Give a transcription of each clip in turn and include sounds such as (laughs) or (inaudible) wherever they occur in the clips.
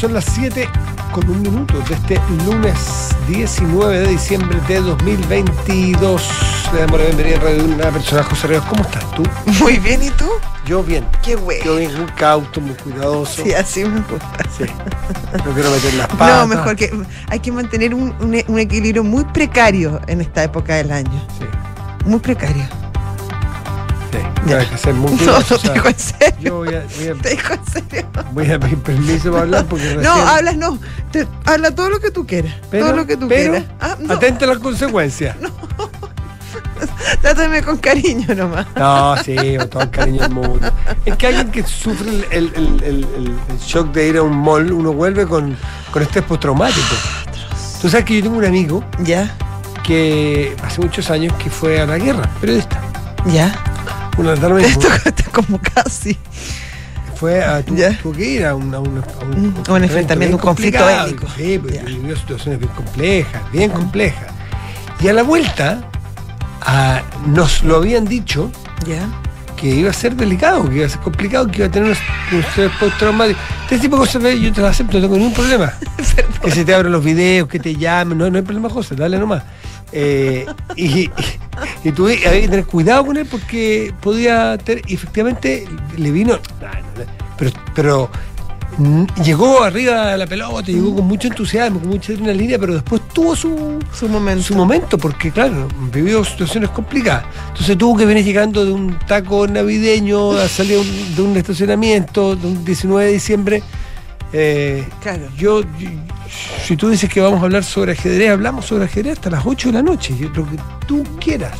son las 7 con un minuto de este lunes 19 de diciembre de 2022. Le damos la bienvenida a Radio Una persona, José Ríos. ¿Cómo estás tú? Muy bien, ¿y tú? Yo bien. Qué bueno. Yo bien, muy cauto, muy cuidadoso. Sí, así me gusta. Sí. No quiero meter las patas. No, mejor que hay que mantener un, un- un equilibrio muy precario en esta época del año. Sí, Muy precario. Sí. Ya. Hay que muy No, no te digo en serio. Yo voy a, voy, a, (laughs) Te digo en serio. voy a pedir permiso para hablar porque recién... No, hablas no. Te- habla todo lo que tú quieras. Pero- todo lo que tú pero- quieras. Ah, no, Atenta a las consecuencias. (laughs) trátame con cariño nomás. No, sí, con todo el cariño del mundo. Es que alguien que sufre el, el- el- el- el shock de ir a un mall, uno vuelve con, con estrés postraumático. Tú sabes que yo tengo un amigo Ya, que hace muchos años que fue a la guerra, periodista. ya. Una tarde Esto (laughs) como casi. fue a, tuvo que ir a un, a un, a Mm, un enfrentamiento, un conflicto bélico. Sí, Ya. vivió situaciones bien complejas, bien complejas. Y a la vuelta nos lo habían dicho Ya. que iba a ser delicado, que iba a ser complicado, que iba a tener unos, un estrés postraumático. Este tipo de cosas yo te las acepto, no tengo ningún problema. (laughs) que se te abran los videos, que te llamen, no, no hay problema, José, dale nomás. Eh, y, y, y tú había que tener cuidado con él porque podía tener, y efectivamente le vino, pero, pero llegó arriba de la pelota, llegó con mucho entusiasmo, con mucha adrenalina, pero después tuvo su, Su momento. su momento, porque claro, vivió situaciones complicadas. Entonces tuvo que venir llegando de un taco navideño, a salir de un- de un estacionamiento, de un 19 de diciembre. Eh, Claro. yo, yo- si tú dices que vamos a hablar sobre ajedrez, hablamos sobre ajedrez hasta las 8 de la noche, lo que tú quieras.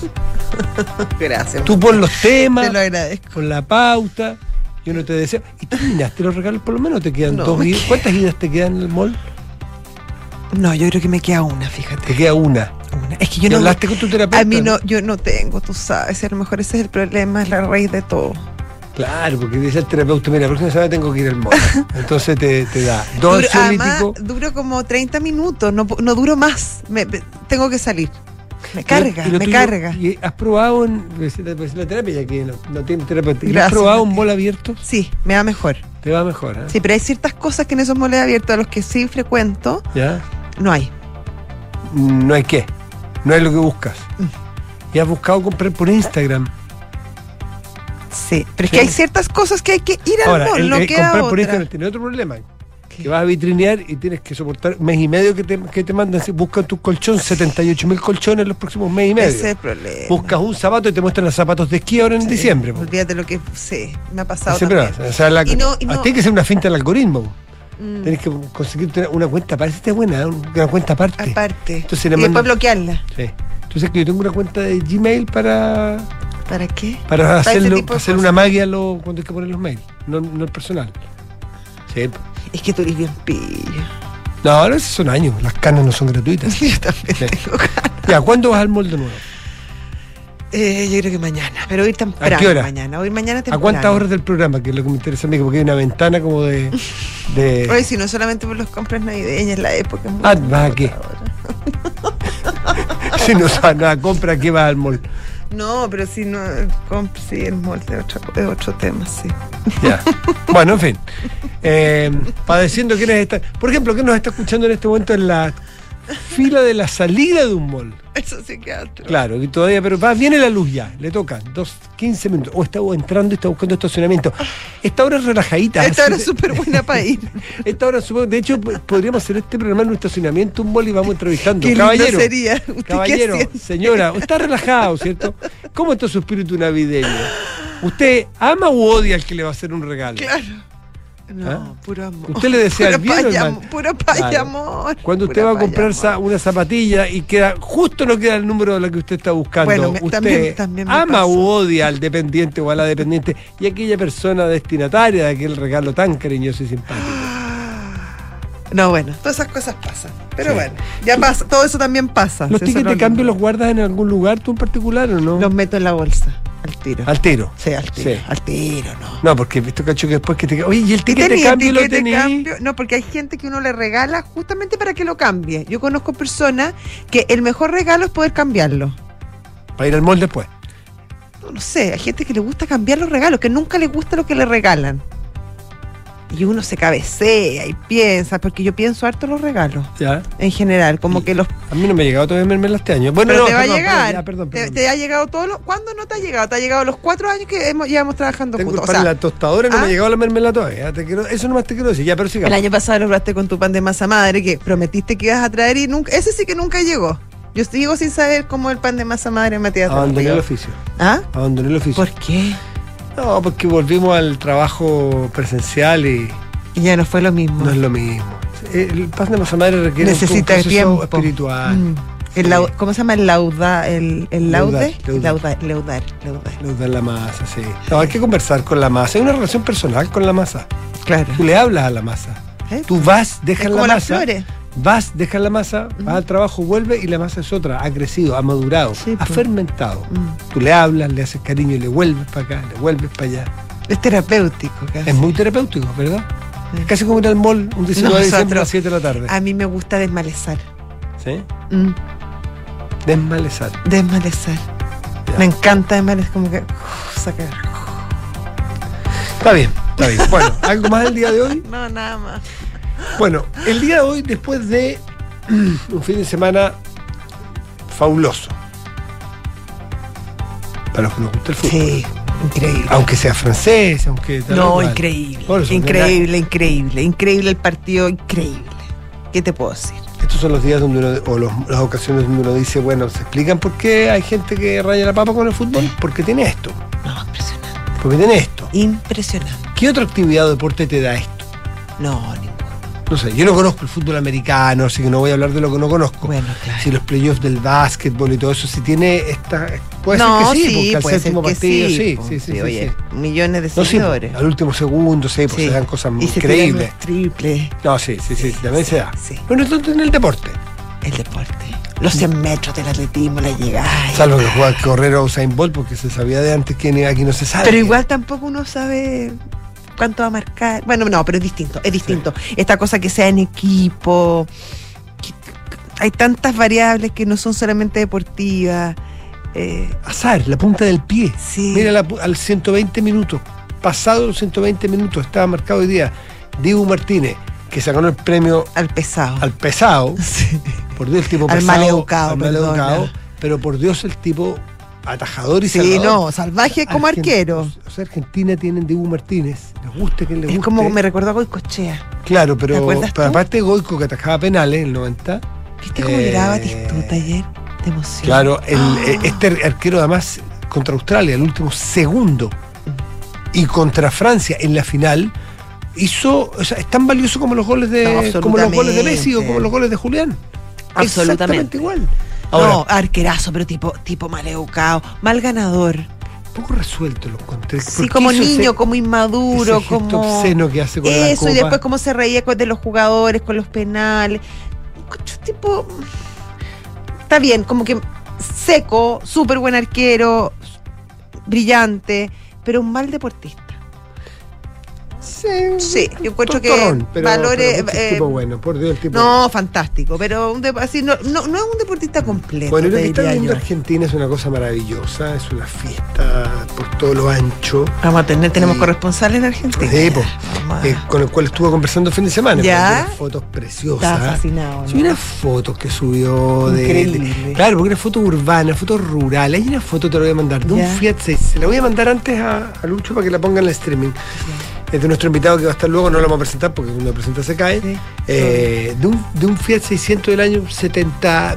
(laughs) Gracias. Tú pon los temas, Te lo agradezco. pon la pauta, yo no te deseo. ¿Y terminaste los regalos por lo menos? ¿Te quedan No, dos queda- ¿Cuántas idas te quedan en el mall? No, yo creo que me queda una, fíjate. Te queda una. Una. Es que ¿Y yo no. hablaste con tu terapeuta? A mí no, yo no tengo, tú sabes, a lo mejor ese es el problema, es la raíz de todo. Claro, porque dice el terapeuta, mira, la próxima semana tengo que ir al mall. (laughs) Entonces te, te da dos Duro- además, duro como 30 minutos, no, no duro más, me- me- tengo que salir. Me carga, Y me tuyo- carga. ¿Y has probado en pues, la, pues, la terapia, ya que no, no tiene terapeuta? ¿y ¿Has probado un mall abierto? Sí, me va mejor. Te va mejor, ¿eh? Sí, pero hay ciertas cosas que en esos moles abiertos a los que sí frecuento, ¿Ya? no hay. No hay qué. No hay lo que buscas. Mm. Y has buscado comprar por Instagram. Sí, pero es que hay ciertas cosas que hay que ir al Ahora, mall, el, no el queda comprar por. Instagram tiene otro problema. ¿Qué? Que vas a vitrinear y tienes que soportar un mes y medio que te, que te mandan. Buscan tus colchones, 78 mil colchones los próximos mes y medio. Ese es el problema. Buscas un zapato y te muestran los zapatos de esquí ahora en Sí, diciembre. Olvídate lo que. Sí, me ha pasado Siempre también. vas, o sea, la- Y no- y no- Tiene que ser una finta del algoritmo. Mm, Tienes que conseguirte una, cuenta es buena, ¿eh? una cuenta aparte. aparte. Entonces y después bloquearla. Sí. Entonces que yo tengo una cuenta de Gmail para, ¿Para qué? para hacerlo, para hacer una magia lo, cuando hay que poner los mails, no, no el personal. Sí. Es que tú eres bien pillo. No, ahora son años, las canas no son gratuitas. (laughs) Yo también Sí. tengo ganas. ya, ¿cuándo vas al mall de nuevo? Eh, yo creo que mañana, pero hoy temprano. ¿A qué hora? Mañana, hoy mañana ¿A temprano. cuántas horas del programa? Que es lo que me interesa a mí, porque hay una ventana como de... de... (laughs) Si no solamente por las compras navideñas, la época. es muy Ah, ¿vas a qué? (laughs) si no sabes nada, compra, ¿qué vas al mall? No, pero si no, sí, el molde es otro, es otro tema, sí. Ya. (laughs) Bueno, en fin. Eh, padeciendo quiénes están. Por ejemplo, ¿qué nos está escuchando en este momento en la fila de la salida de un mall? Eso sí que. Claro, todavía, pero va, viene la luz ya, le tocan, dos, 15 minutos. O está entrando y está buscando estacionamiento. Esta hora es relajadita. Esta hora es súper buena para ir. (laughs) Esta hora, supongo- de hecho, po- podríamos hacer este programa en un estacionamiento, un mall y vamos entrevistando. Qué Caballero, sería. ¿Usted qué caballero, señora, está relajado, ¿cierto? ¿Cómo está su espíritu navideño? ¿Usted ama o odia al que le va a hacer un regalo? Claro. No, ¿Ah? puro amor. ¿Usted le desea el bien? Puro Claro. Cuando usted va a comprar paya sa- amor. una zapatilla y queda justo no queda el número de la que usted está buscando, Bueno, me- ¿usted también- también me ama o odia al dependiente o a la dependiente y aquella persona destinataria de aquel regalo tan cariñoso y simpático? No, bueno, todas esas cosas pasan. Pero Sí. bueno, ya pasa, todo eso también pasa. ¿Los tickets de cambio los guardas en algún lugar tú en particular o no? Los meto en la bolsa, al tiro. Al tiro. Sí, al tiro. Sí. Al tiro, no. No, porque he visto cacho que después que te Oye, ¿y el ¿Y ticket de cambio lo cambio? No, porque hay gente que uno le regala justamente para que lo cambie. Yo conozco personas que el mejor regalo es poder cambiarlo. Para ir al mall después. No, no sé, hay gente que le gusta cambiar los regalos, que nunca le gusta lo que le regalan. Y uno se cabecea y piensa, porque yo pienso harto los regalos, Ya. en general, como que los... A mí no me ha llegado todavía mermela este año. Bueno, pero no, te va perdón, a llegar, perdón, ya, perdón, te- ha llegado todos los... ¿Cuándo no te ha llegado? Te ha llegado los cuatro años que hemos, llevamos trabajando Tengo el juntos. pan O sea, la tostadora no me ¿ah? ha llegado la mermela todavía. Te quiero, eso nomás te quiero decir. Ya, pero el sigamos. año pasado lograste con tu pan de masa madre que prometiste que ibas a traer y nunca... Ese sí que nunca llegó. Yo sigo sin saber cómo el pan de masa madre Matías Abandoné el oficio. ¿Ah? Abandoné el oficio. ¿Por qué? No, porque volvimos al trabajo presencial y Y ya no fue lo mismo. no es lo mismo. El pan de masa madre requiere un- Necesita un proceso tiempo. espiritual. Mm. El Sí. lau- ¿Cómo se llama? El lauda, el, el laude. Laudar. Nos dan la masa, sí. No, hay que conversar con la masa. Hay una relación personal con la masa. Claro. Tú le hablas a la masa. ¿Eh? Tú vas, dejas Es la como las masa. flores. Vas, dejas la masa, vas al trabajo, vuelve y la masa es otra. Ha crecido, ha madurado, Sí, ha pues. fermentado. Mm. Tú le hablas, le haces cariño y le vuelves para acá, le vuelves para allá. Es terapéutico. casi. Es muy terapéutico, ¿verdad? Sí. Es casi como ir al mall un 19 de diciembre a las Nosotros- 7 de la tarde. A mí me gusta desmalezar. ¿Sí? Mm. Desmalezar. Desmalezar. Ya. Me encanta desmalezar, como que uf, sacar. Está bien, está bien. Bueno, ¿algo más el día de hoy? No, nada más. Bueno, el día de hoy, después de (clears throat) un fin de semana fabuloso. Para los que nos gusta el fútbol. Sí, increíble. Aunque sea francés, aunque tal No, cual. increíble. Increíble, increíble. Increíble el partido, increíble. ¿Qué te puedo decir? Estos son los días donde uno, o los- las ocasiones donde uno dice, bueno, ¿se explican por qué hay gente que raya la papa con el fútbol? Porque tiene esto, No, impresionante. porque tiene esto. Impresionante. ¿Qué otra actividad o deporte te da esto? No, ninguno. No sé, yo no conozco el fútbol americano, así que no voy a hablar de lo que no conozco. Bueno, claro. Si los playoffs del básquetbol y todo eso, si tiene esta... Puede no, ser que sí, porque al puede ser séptimo partido, sí, po. sí, sí, sí, oye, sí. millones de No, sí, pues, seguidores. al último segundo, sí, pues Sí. se dan cosas y increíbles. los triples. No, sí, sí, sí, también se da. Sí. Bueno, entonces en el deporte. El deporte. Los 100 metros del atletismo, la llegada. Salvo que juega correr a Usain Bolt porque se sabía de antes que aquí no se sabe. Pero igual tampoco uno sabe cuánto va a marcar. Bueno, no, pero es distinto, es distinto. Esta cosa que sea en equipo. que- hay tantas variables que no son solamente deportivas. Eh, Azar, la punta del pie. sí. Mira la al 120 minutos. Pasado los 120 minutos, estaba marcado hoy día Dibu Martínez, que se ganó el premio al pesado. al pesado. (laughs) Sí. Por Dios, el tipo Al pesado. maleducado, al maleducado, Pero por Dios, el tipo atajador y Sí, salvador. no, salvaje como arquero. O sea, Argentina tienen Dibu Martínez. Les guste que les Es guste. como me recordó a Goicochea. Claro, pero, aparte Goico que atajaba penales en el 90. ¿Viste cómo Eh, Batistuta ayer? De emoción. Claro, el, Ah. eh, este arquero además contra Australia, el último segundo, y contra Francia en la final, hizo, o sea, es tan valioso como los goles de, No, como los goles de Messi o como los goles de Julián. Absolutamente. Exactamente igual. Ahora, no, arquerazo, pero tipo, tipo mal educado, mal ganador. poco resuelto lo encontré. Sí, ¿Por qué como niño, como inmaduro, ese como. obsceno que hace con la Eso, y copa? después cómo se reía con- de los jugadores, con los penales. Tipo. Está bien, como que seco, súper buen arquero, brillante, pero un mal deportista. Sí, Sí, yo encuentro que pero, valores. pero eh, tipo bueno, por Dios, el tipo. no, fantástico, pero un de- así, no, no, no es un deportista completo. Bueno, lo que está viendo. Argentina es una cosa maravillosa, es una fiesta por todo lo ancho. Vamos a tener, tenemos Y- corresponsal en Argentina. Sí, eh, con el cual estuvo conversando el fin de semana. ¿Ya? fotos preciosas. Estaba fascinado. Sí, ¿no? unas fotos que subió de, Increíble. de- Claro, porque una foto urbana, fotos rurales. Hay una foto, te la voy a mandar, de Ya. un Fiat 6. Se la voy a mandar antes a, a Lucho para que la ponga en el streaming. Es de nuestro invitado que va a estar luego, no lo vamos a presentar porque cuando lo presenta se cae. Sí. Eh, de, un, de un Fiat 600 del año 70.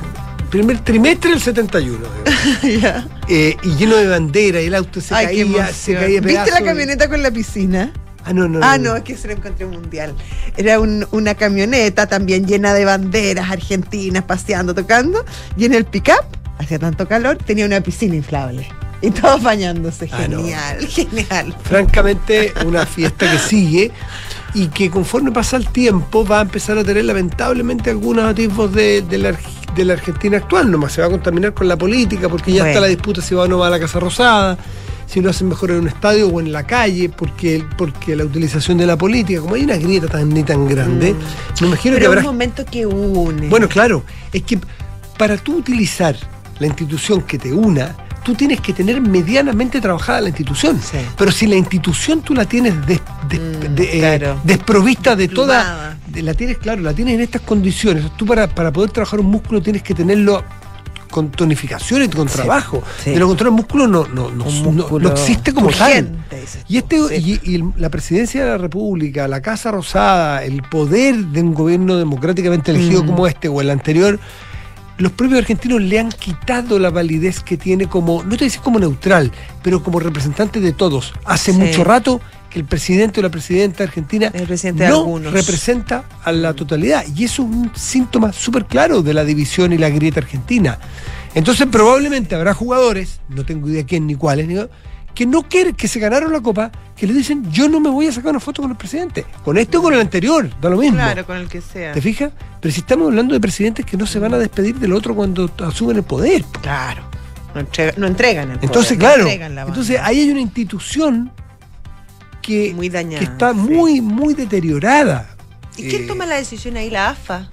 Primer trimestre del 71. digamos. (laughs) Ya. Eh, y lleno de bandera y el auto se Ay, caía, se caía ¿Viste pedazo la y- camioneta con la piscina? Ah, no, no, Ah, no, es que se lo encontré mundial. Era un- una camioneta también llena de banderas argentinas, paseando, tocando. Y en el pick-up, hacía tanto calor, tenía una piscina inflable. (laughs) Y todos bañándose. Ah, no. Genial, genial. francamente una fiesta que sigue y que conforme pasa el tiempo va a empezar a tener lamentablemente algunos atisbos de, de la, de la Argentina actual, nomás se va a contaminar con la política porque ya Bueno. está la disputa si va o no va a la Casa Rosada, si lo hacen mejor en un estadio o en la calle, porque, porque la utilización de la política, como hay una grieta tan ni tan grande, me imagino que Pero es habrá... un momento que une. Bueno, claro, es que para tú utilizar la institución que te una, tú tienes que tener medianamente trabajada la institución. Sí. Pero si la institución tú la tienes des- des- Mm, de- eh, claro. desprovista de toda... De- la tienes, claro, la tienes en estas condiciones. Tú para, para poder trabajar un músculo tienes que tenerlo con tonificación y con Sí, trabajo. sí. De lo contrario, el músculo no, no, no, músculo no existe como tal. Y, este, sí. y, y la presidencia de la República, la Casa Rosada, el poder de un gobierno democráticamente elegido Mm. como este o el anterior, los propios argentinos le han quitado la validez que tiene como, no te decir como neutral, pero como representante de todos. Hace Sí. mucho rato que el presidente o la presidenta argentina presidente de no representa a la totalidad. Y eso es un síntoma súper claro de la división y la grieta argentina. Entonces probablemente habrá jugadores, no tengo idea quién ni cuáles, ni- que no quieren, que se ganaron la copa, que le dicen, yo no me voy a sacar una foto con el presidente. Con este o con el anterior, da lo mismo. Claro, con el que sea. ¿Te fijas? Pero si estamos hablando de presidentes que no se van a despedir del otro cuando asumen el poder. Claro. No, entrega- no entregan el Entonces, poder, no claro, entregan la entonces ahí hay una institución que, Muy dañada, que está sí. muy, muy deteriorada. ¿Y quién Eh, toma la decisión ahí? La AFA.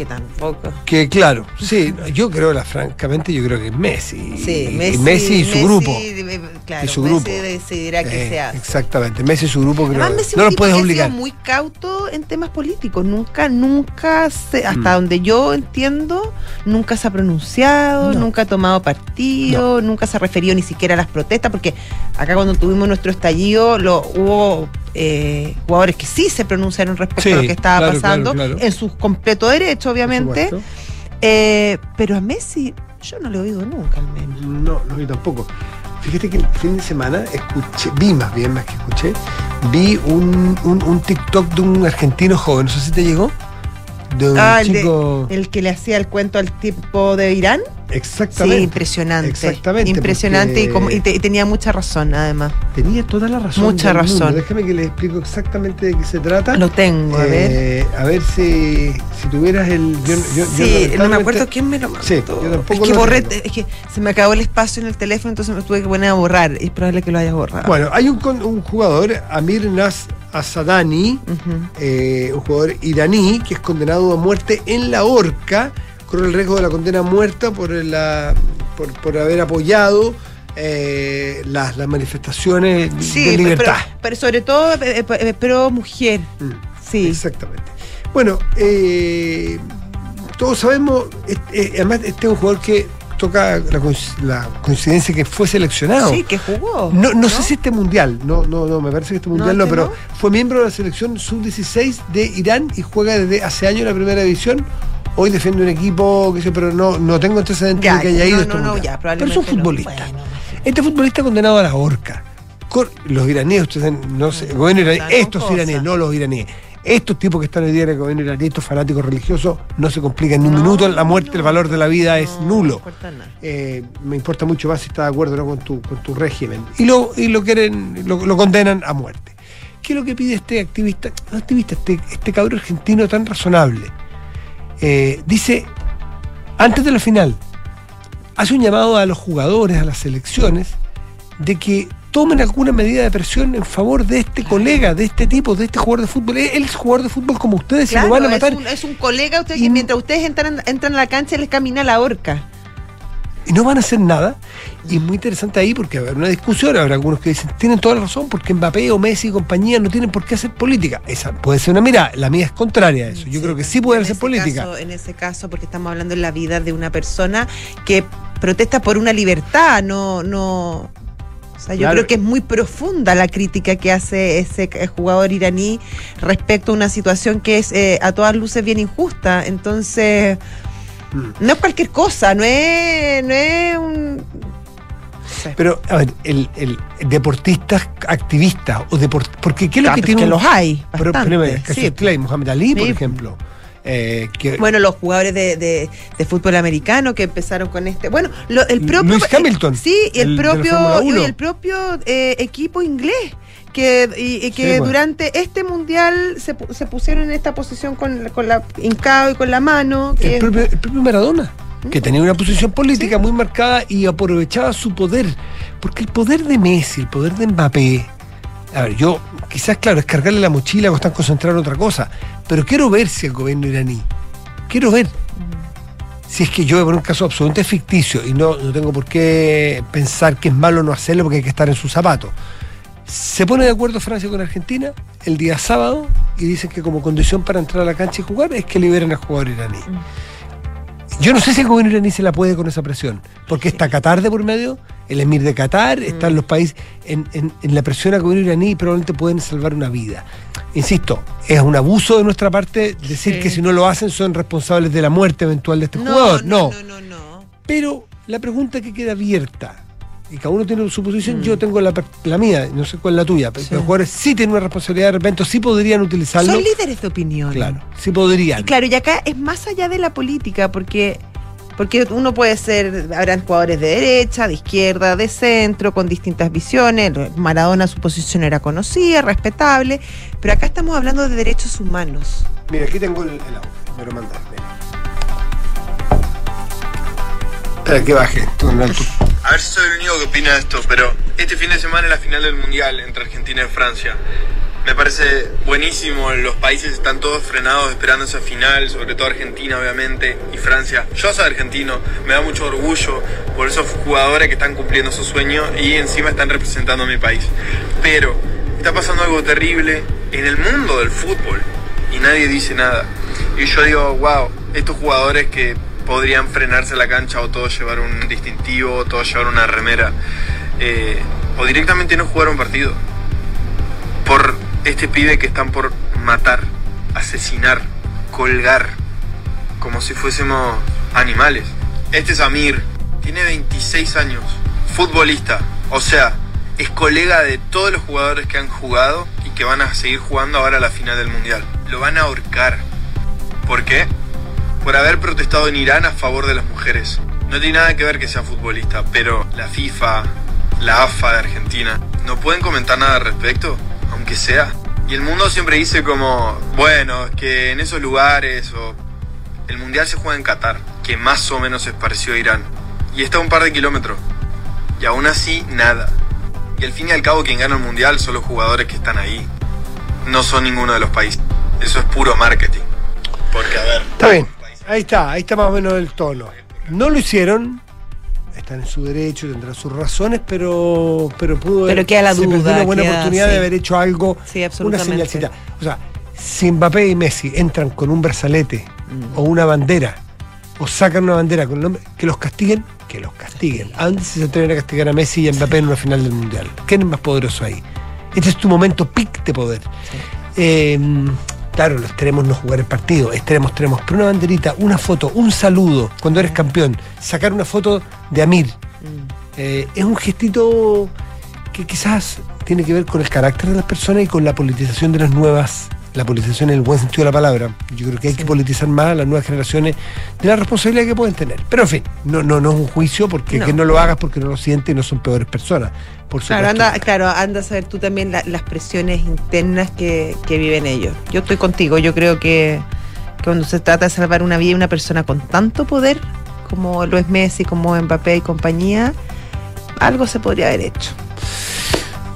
Que tampoco. Que claro, sí, yo creo, la, francamente, yo creo que es Messi. Sí, y, Messi, y Messi y su Messi, grupo. eh, Claro, Y su Messi grupo. decidirá qué Eh, se hace. Exactamente, Messi y su grupo creo Además, Messi es no los puedes que ha obligar. sido muy cauto en temas políticos. Nunca, nunca, se- hasta Mm. donde yo entiendo, nunca se ha pronunciado, No. nunca ha tomado partido, nunca se ha referido ni siquiera a las protestas, porque acá cuando tuvimos nuestro estallido, lo, hubo eh, jugadores que sí se pronunciaron respecto Sí, a lo que estaba claro, pasando, claro, claro. en su completo derecho, obviamente. Eh, pero a Messi, yo no le he oído nunca al menos. No, no, yo tampoco. Fíjate que el fin de semana escuché, vi más bien más que escuché, vi un, un, un TikTok de un argentino joven, no sé si te llegó, de un Ah, el, de- chico... el que le hacía el cuento al tipo de Irán. Exactamente. Sí, impresionante. Exactamente, Impresionante y, porque- como- y te- y tenía mucha razón, además. Tenía toda la razón. Mucha razón. Déjame que le explico exactamente de qué se trata. Lo tengo, a ver. Eh, a ver si, si tuvieras el. Yo, yo- yo sí, no me acuerdo quién me lo mandó. Sí, yo tampoco es que lo borré, es que se me acabó el espacio en el teléfono, entonces me tuve que poner a borrar. Es probable que lo hayas borrado. Bueno, hay un, un jugador, Amir Nas Asadani, eh, un jugador iraní, que es condenado a muerte en la horca, con el riesgo de la condena muerta por, la, por, por haber apoyado eh, las, las manifestaciones Sí, de pero, libertad. pero sobre todo, eh, eh, pro mujer. Mm. Sí. Exactamente. Bueno, eh, todos sabemos, eh, además este es un jugador que toca la, coinc- la coincidencia que fue seleccionado. Sí, que jugó. No, no, sé si este mundial, no, no, no, me parece que este mundial no, este pero no? fue miembro de la selección sub-16 de Irán y juega desde hace años en la primera división. Hoy defiende un equipo, que sé, pero no, no tengo antecedentes Ya, de que haya ido. no, este no, ya, pero es un futbolista. Bueno. Este futbolista condenado a la horca. Los iraníes, ustedes no sé, iraní, con estos cosas. iraníes, no los iraníes. Estos tipos que están hoy día en el gobierno iraní, estos fanáticos religiosos, no se complican ni un minuto. La muerte, el valor de la vida es nulo. Eh, me importa mucho más si está de acuerdo o no con tu, con tu régimen. Y lo, y lo quieren, lo, lo condenan a muerte. ¿Qué es lo que pide este activista, no activista, este, este cabrón argentino tan razonable? Eh, dice, antes de la final, hace un llamado a los jugadores, a las selecciones, de que tomen alguna medida de presión en favor de este colega, de este tipo, de este jugador de fútbol. Él es jugador de fútbol como ustedes, Claro, lo van a matar. es, un, es un colega usted Y- que mientras ustedes entran, entran a la cancha les camina la horca. Y no van a hacer nada. Y es muy interesante ahí porque haber una discusión, habrá algunos que dicen, tienen toda la razón, porque Mbappé o Messi y compañía no tienen por qué hacer política. Esa puede ser una mira, la mía es contraria a eso. Yo creo que sí pueden en hacer política. caso- en ese caso, porque estamos hablando de la vida de una persona que protesta por una libertad, no, no. O sea, yo Claro. creo que es muy profunda la crítica que hace ese jugador iraní respecto a una situación que es eh, a todas luces bien injusta. Entonces. No es cualquier cosa, no es, no es un. Pero, a ver, el, el deportistas activistas o deport, porque ¿qué es lo Ah, que pues tiene que un- los hay, Pero, bastante, sí. Clay, Muhammad Ali, por Sí. ejemplo. eh, que, Bueno, los jugadores de, de- de fútbol americano que empezaron con este. Bueno, lo- el propio. Lewis Hamilton, Sí, y el, el propio, y 1. el propio eh, equipo inglés. Que, y, y que Sí, bueno. durante este mundial se, se pusieron en esta posición con, con la hincado y con la mano. Que el, es- propio, el propio Maradona, que tenía una posición política muy marcada y aprovechaba su poder. Porque el poder de Messi, el poder de Mbappé, a ver, yo quizás, claro, es cargarle la mochila o están concentrados en otra cosa, pero quiero ver si el gobierno iraní, quiero ver si es que yo, por un caso absolutamente ficticio, y no, no tengo por qué pensar que es malo no hacerlo porque hay que estar en sus zapatos. Se pone de acuerdo Francia con Argentina el día sábado y dicen que como condición para entrar a la cancha y jugar es que liberen al jugador iraní. Yo no sé si el gobierno iraní se la puede con esa presión, porque está Qatar de por medio, el emir de Qatar, están los países en, en- en la presión al gobierno iraní y probablemente pueden salvar una vida. Insisto, es un abuso de nuestra parte decir Sí. que si no lo hacen son responsables de la muerte eventual de este jugador. No, no, no, no. pero la pregunta que queda abierta, y cada uno tiene su posición, Mm. yo tengo la, la mía, no sé cuál es la tuya, pero Sí. los jugadores sí tienen una responsabilidad de repente, sí podrían utilizarlo. Son líderes de opinión. Claro, sí podrían. Y claro, y acá es más allá de la política, porque, porque uno puede ser, habrán jugadores de derecha, de izquierda, de centro, con distintas visiones. Maradona su posición era conocida, respetable, pero acá estamos hablando de derechos humanos. Mira, aquí tengo el, el audio, me lo mandaste. Espera que baje. esto, no, tú- A ver si soy el único que opina esto, pero este fin de semana es la final del Mundial entre Argentina y Francia. Me parece buenísimo, los países están todos frenados esperando esa final, sobre todo Argentina obviamente y Francia. Yo soy argentino, me da mucho orgullo por esos jugadores que están cumpliendo su sueño y encima están representando a mi país. Pero está pasando algo terrible en el mundo del fútbol y nadie dice nada. Y yo digo, wow, estos jugadores que podrían frenarse la cancha o todos llevar un distintivo, o todos llevar una remera, eh, o directamente no jugar un partido. Por este pibe que están por matar, asesinar, colgar, como si fuésemos animales. Este es Amir, tiene 26 años, futbolista, o sea, es colega de todos los jugadores que han jugado y que van a seguir jugando ahora a la final del Mundial. Lo van a ahorcar. ¿Por qué? Por haber protestado en Irán a favor de las mujeres. No tiene nada que ver que sea futbolista, pero la FIFA, la AFA de Argentina, no pueden comentar nada al respecto, aunque sea. Y el mundo siempre dice como, bueno, que en esos lugares o el mundial se juega en Qatar, que más o menos es parecido a Irán, y está a un par de kilómetros. Y aún así, nada. Y al fin y al cabo, quien gana el mundial son los jugadores que están ahí. No son ninguno de los países. Eso es puro marketing. Porque, a ver. Está bien, ahí está, ahí está más o menos el tono. No lo hicieron, están en su derecho, tendrán sus razones, pero pero pudo Pero queda la se perdió una buena queda- oportunidad sí. de haber hecho algo, Sí, una señalcita. O sea, si Mbappé y Messi entran con un brazalete Mm. o una bandera, o sacan una bandera con el nombre, que los castiguen, que los castiguen. ¿A dónde se atreven a castigar a Messi y a Mbappé en una final del Mundial? ¿Quién es más poderoso ahí? Este es tu momento pic de poder. Eh, claro, los tenemos no jugar el partido, extremos, tenemos, pero una banderita, una foto, un saludo cuando eres campeón, sacar una foto de Amir, eh, es un gestito que quizás tiene que ver con el carácter de las personas y con la politización de las nuevas, la politización en el buen sentido de la palabra. Yo creo que hay que politizar más a las nuevas generaciones de la responsabilidad que pueden tener. Pero en fin, no, no, no es un juicio porque No. que no lo hagas porque no lo sientes y no son peores personas. Por Claro, anda, claro, anda a saber tú también la- las presiones internas que, que viven ellos. Yo estoy contigo, yo creo que, que cuando se trata de salvar una vida de una persona con tanto poder como lo es Messi, como Mbappé y compañía, algo se podría haber hecho.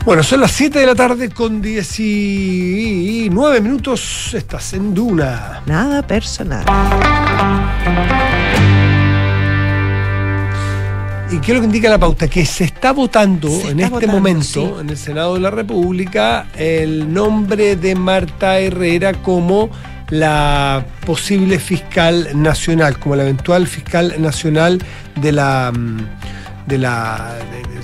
Bueno, son las 7 de la tarde con 19 minutos. Estás en Duna. Nada personal. ¿Y qué es lo que indica la pauta? Que se está votando Se en está este votando, momento, sí. en el Senado de la República, el nombre de Marta Herrera como la posible fiscal nacional, como la eventual fiscal nacional de la. mm, de la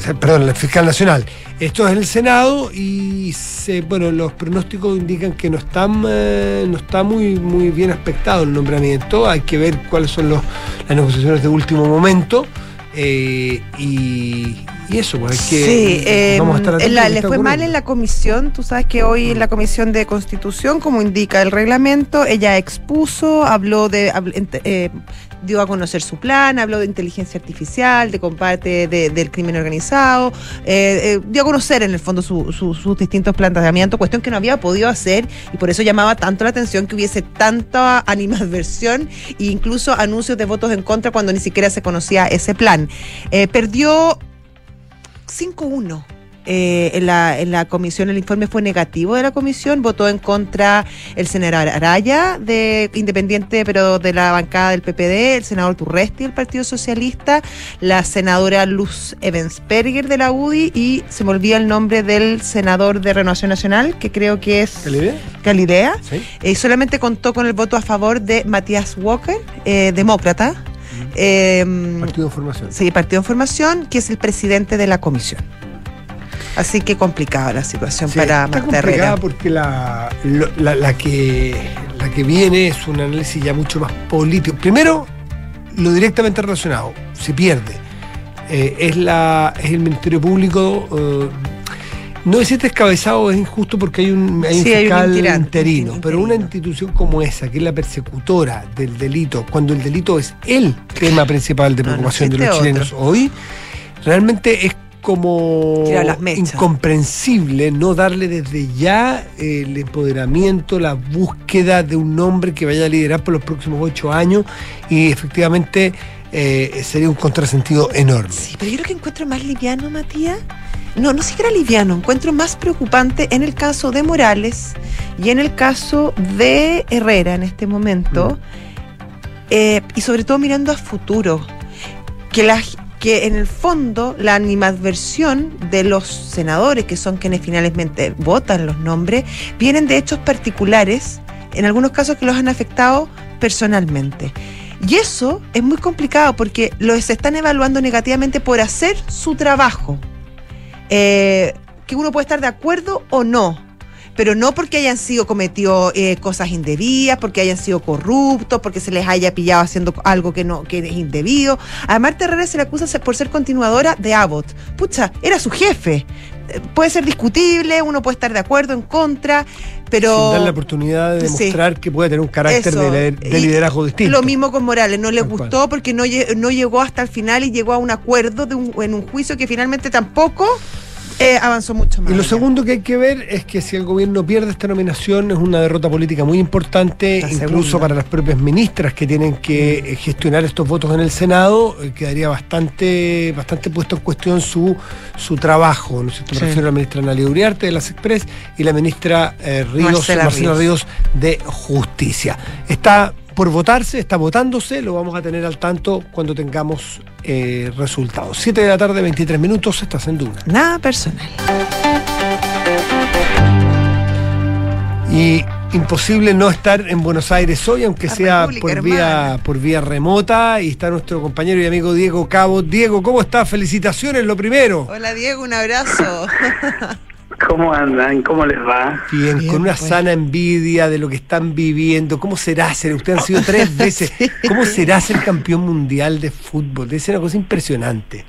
de- perdón, la fiscal nacional. Esto es en el Senado y se, bueno, los pronósticos indican que no están eh, no está muy muy bien aspectado el nombramiento. Hay que ver cuáles son los, las negociaciones de último momento. Eh, y, y eso, pues hay que Sí, eh, vamos a estar atentos en la- a lo que le fue mal en la comisión. Tú sabes que hoy en la comisión de constitución, como indica el reglamento, ella expuso, habló de, eh, dio a conocer su plan, habló de inteligencia artificial, de combate de- del crimen organizado, eh, eh, dio a conocer en el fondo su- su- sus distintos planteamientos, cuestión que no había podido hacer y por eso llamaba tanto la atención que hubiese tanta (laughs) animadversión e incluso anuncios de votos en contra cuando ni siquiera se conocía ese plan. Eh, perdió 5-1 eh, en, la, en la comisión, el informe fue negativo de la comisión, votó en contra el senador Araya, de independiente, pero de la bancada del PPD, el senador Turresti del Partido Socialista, la senadora Luz Evensperger de la UDI y se me olvida el nombre del senador de Renovación Nacional, que creo que es ¿Calidea? Calidea. Sí. Eh, solamente contó con el voto a favor de Matías Walker, eh, demócrata. eh, Partido Formación. Sí, Partido en Formación, que es el presidente de la comisión. Así que complicada la situación Sí, para está Marta complicada Herrera. porque la, la, la que, la que viene es un análisis ya mucho más político. Primero, lo directamente relacionado, se pierde. Eh, es, la, es el Ministerio Público. eh, no decir descabezado es injusto porque hay un, hay un Sí, hay un fiscal interino, pero una institución como esa, que es la persecutora del delito, cuando el delito es el tema principal de No, no preocupación de los chilenos hoy, realmente es como las incomprensible no darle desde ya el empoderamiento, la búsqueda de un hombre que vaya a liderar por los próximos ocho años y efectivamente eh, sería un contrasentido enorme. Sí, pero yo creo que encuentro más liviano, Matías. No, no siquiera liviano, encuentro más preocupante en el caso de Morales y en el caso de Herrera en este momento, eh, y sobre todo mirando a futuro, que, la, que en el fondo la animadversión de los senadores, que son quienes finalmente votan los nombres, vienen de hechos particulares, en algunos casos que los han afectado personalmente. Y eso es muy complicado porque los están evaluando negativamente por hacer su trabajo. Eh, que uno puede estar de acuerdo o no, pero no porque hayan sido cometido eh, cosas indebidas, porque hayan sido corruptos, porque se les haya pillado haciendo algo que no que es indebido. A Marta Herrera se le acusa por ser continuadora de Abbott. Pucha, era su jefe. Eh, Puede ser discutible, uno puede estar de acuerdo, en contra, pero Sin darle la oportunidad de Sí. demostrar que puede tener un carácter Eso. de, liderazgo distinto. Lo mismo con Morales, no le cual. gustó porque no, no llegó hasta el final y llegó a un acuerdo de un- en un juicio que finalmente tampoco eh, avanzó mucho más. Y lo allá. segundo que hay que ver es que si el gobierno pierde esta nominación es una derrota política muy importante, La incluso segunda. para las propias ministras que tienen que eh, gestionar estos votos en el Senado, eh, quedaría bastante, bastante puesto en cuestión su, su trabajo. ¿no es cierto? Me Sí. refiero a la ministra Analia Uriarte de las Express y la ministra eh, Ríos, Marcela Marcela, Ríos. Ríos de Justicia. Está por votarse, está votándose, lo vamos a tener al tanto cuando tengamos eh, resultados. 7 de la tarde, 23 minutos, estás en Duna. Nada personal. Y imposible no estar en Buenos Aires hoy, aunque La sea República por Hermana. vía, por vía remota. Y está nuestro compañero y amigo Diego Cabo. Diego, ¿cómo estás? Felicitaciones, lo primero. Hola Diego, un abrazo. (laughs) ¿Cómo andan? ¿Cómo les va? Bien, Bien, con una pues. sana envidia de lo que están viviendo. ¿Cómo será ser? Ustedes han sido tres (laughs) veces. ¿Cómo será ser campeón mundial de fútbol? Debe ser una cosa impresionante.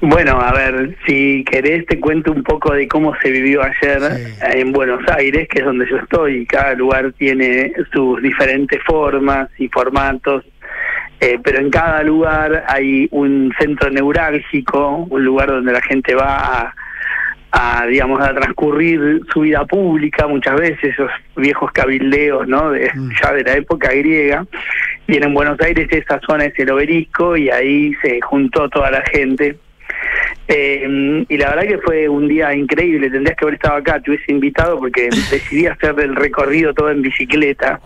Bueno, a ver, si querés te cuento un poco de cómo se vivió ayer Sí. en Buenos Aires, que es donde yo estoy. Cada lugar tiene sus diferentes formas y formatos, eh, pero en cada lugar hay un centro neurálgico, un lugar donde la gente va a, a, digamos, a transcurrir su vida pública, muchas veces esos viejos cabildeos, ¿no? De, Mm. Ya de la época griega. Y en Buenos Aires esa zona es el obelisco y ahí se juntó toda la gente. Eh, y la verdad que fue un día increíble, tendrías que haber estado acá, te hubiese invitado porque (laughs) decidí hacer el recorrido todo en bicicleta,